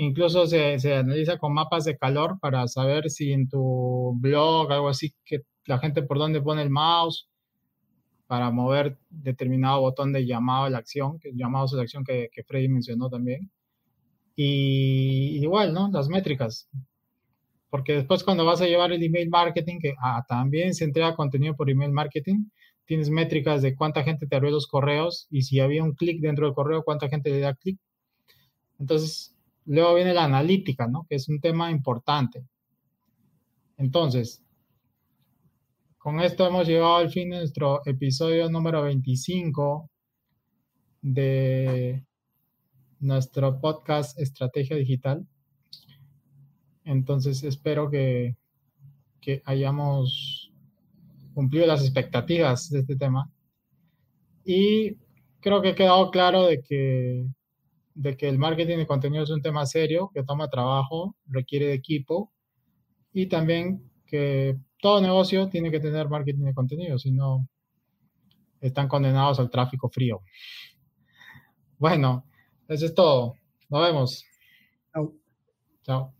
Incluso se, se, analiza con mapas de calor para saber si en tu blog, algo así, que la gente por dónde pone el mouse para mover determinado botón de llamado a la acción, que llamado a la acción que, que Freddy mencionó también. Y igual, ¿no? Las métricas. Porque después cuando vas a llevar el email marketing, que ah, también se entrega contenido por email marketing, tienes métricas de cuánta gente te abrió los correos y si había un clic dentro del correo, cuánta gente le da clic. Entonces, luego viene la analítica, ¿no? Que es un tema importante. Entonces, con esto hemos llegado al fin de nuestro episodio número 25 de nuestro podcast Estrategia Digital. Entonces espero que, que hayamos cumplido las expectativas de este tema. Y creo que ha quedado claro de que, de que el marketing de contenido es un tema serio, que toma trabajo, requiere de equipo y también que todo negocio tiene que tener marketing de contenido, si no están condenados al tráfico frío. Bueno, eso es todo. Nos vemos. Chao. Chao.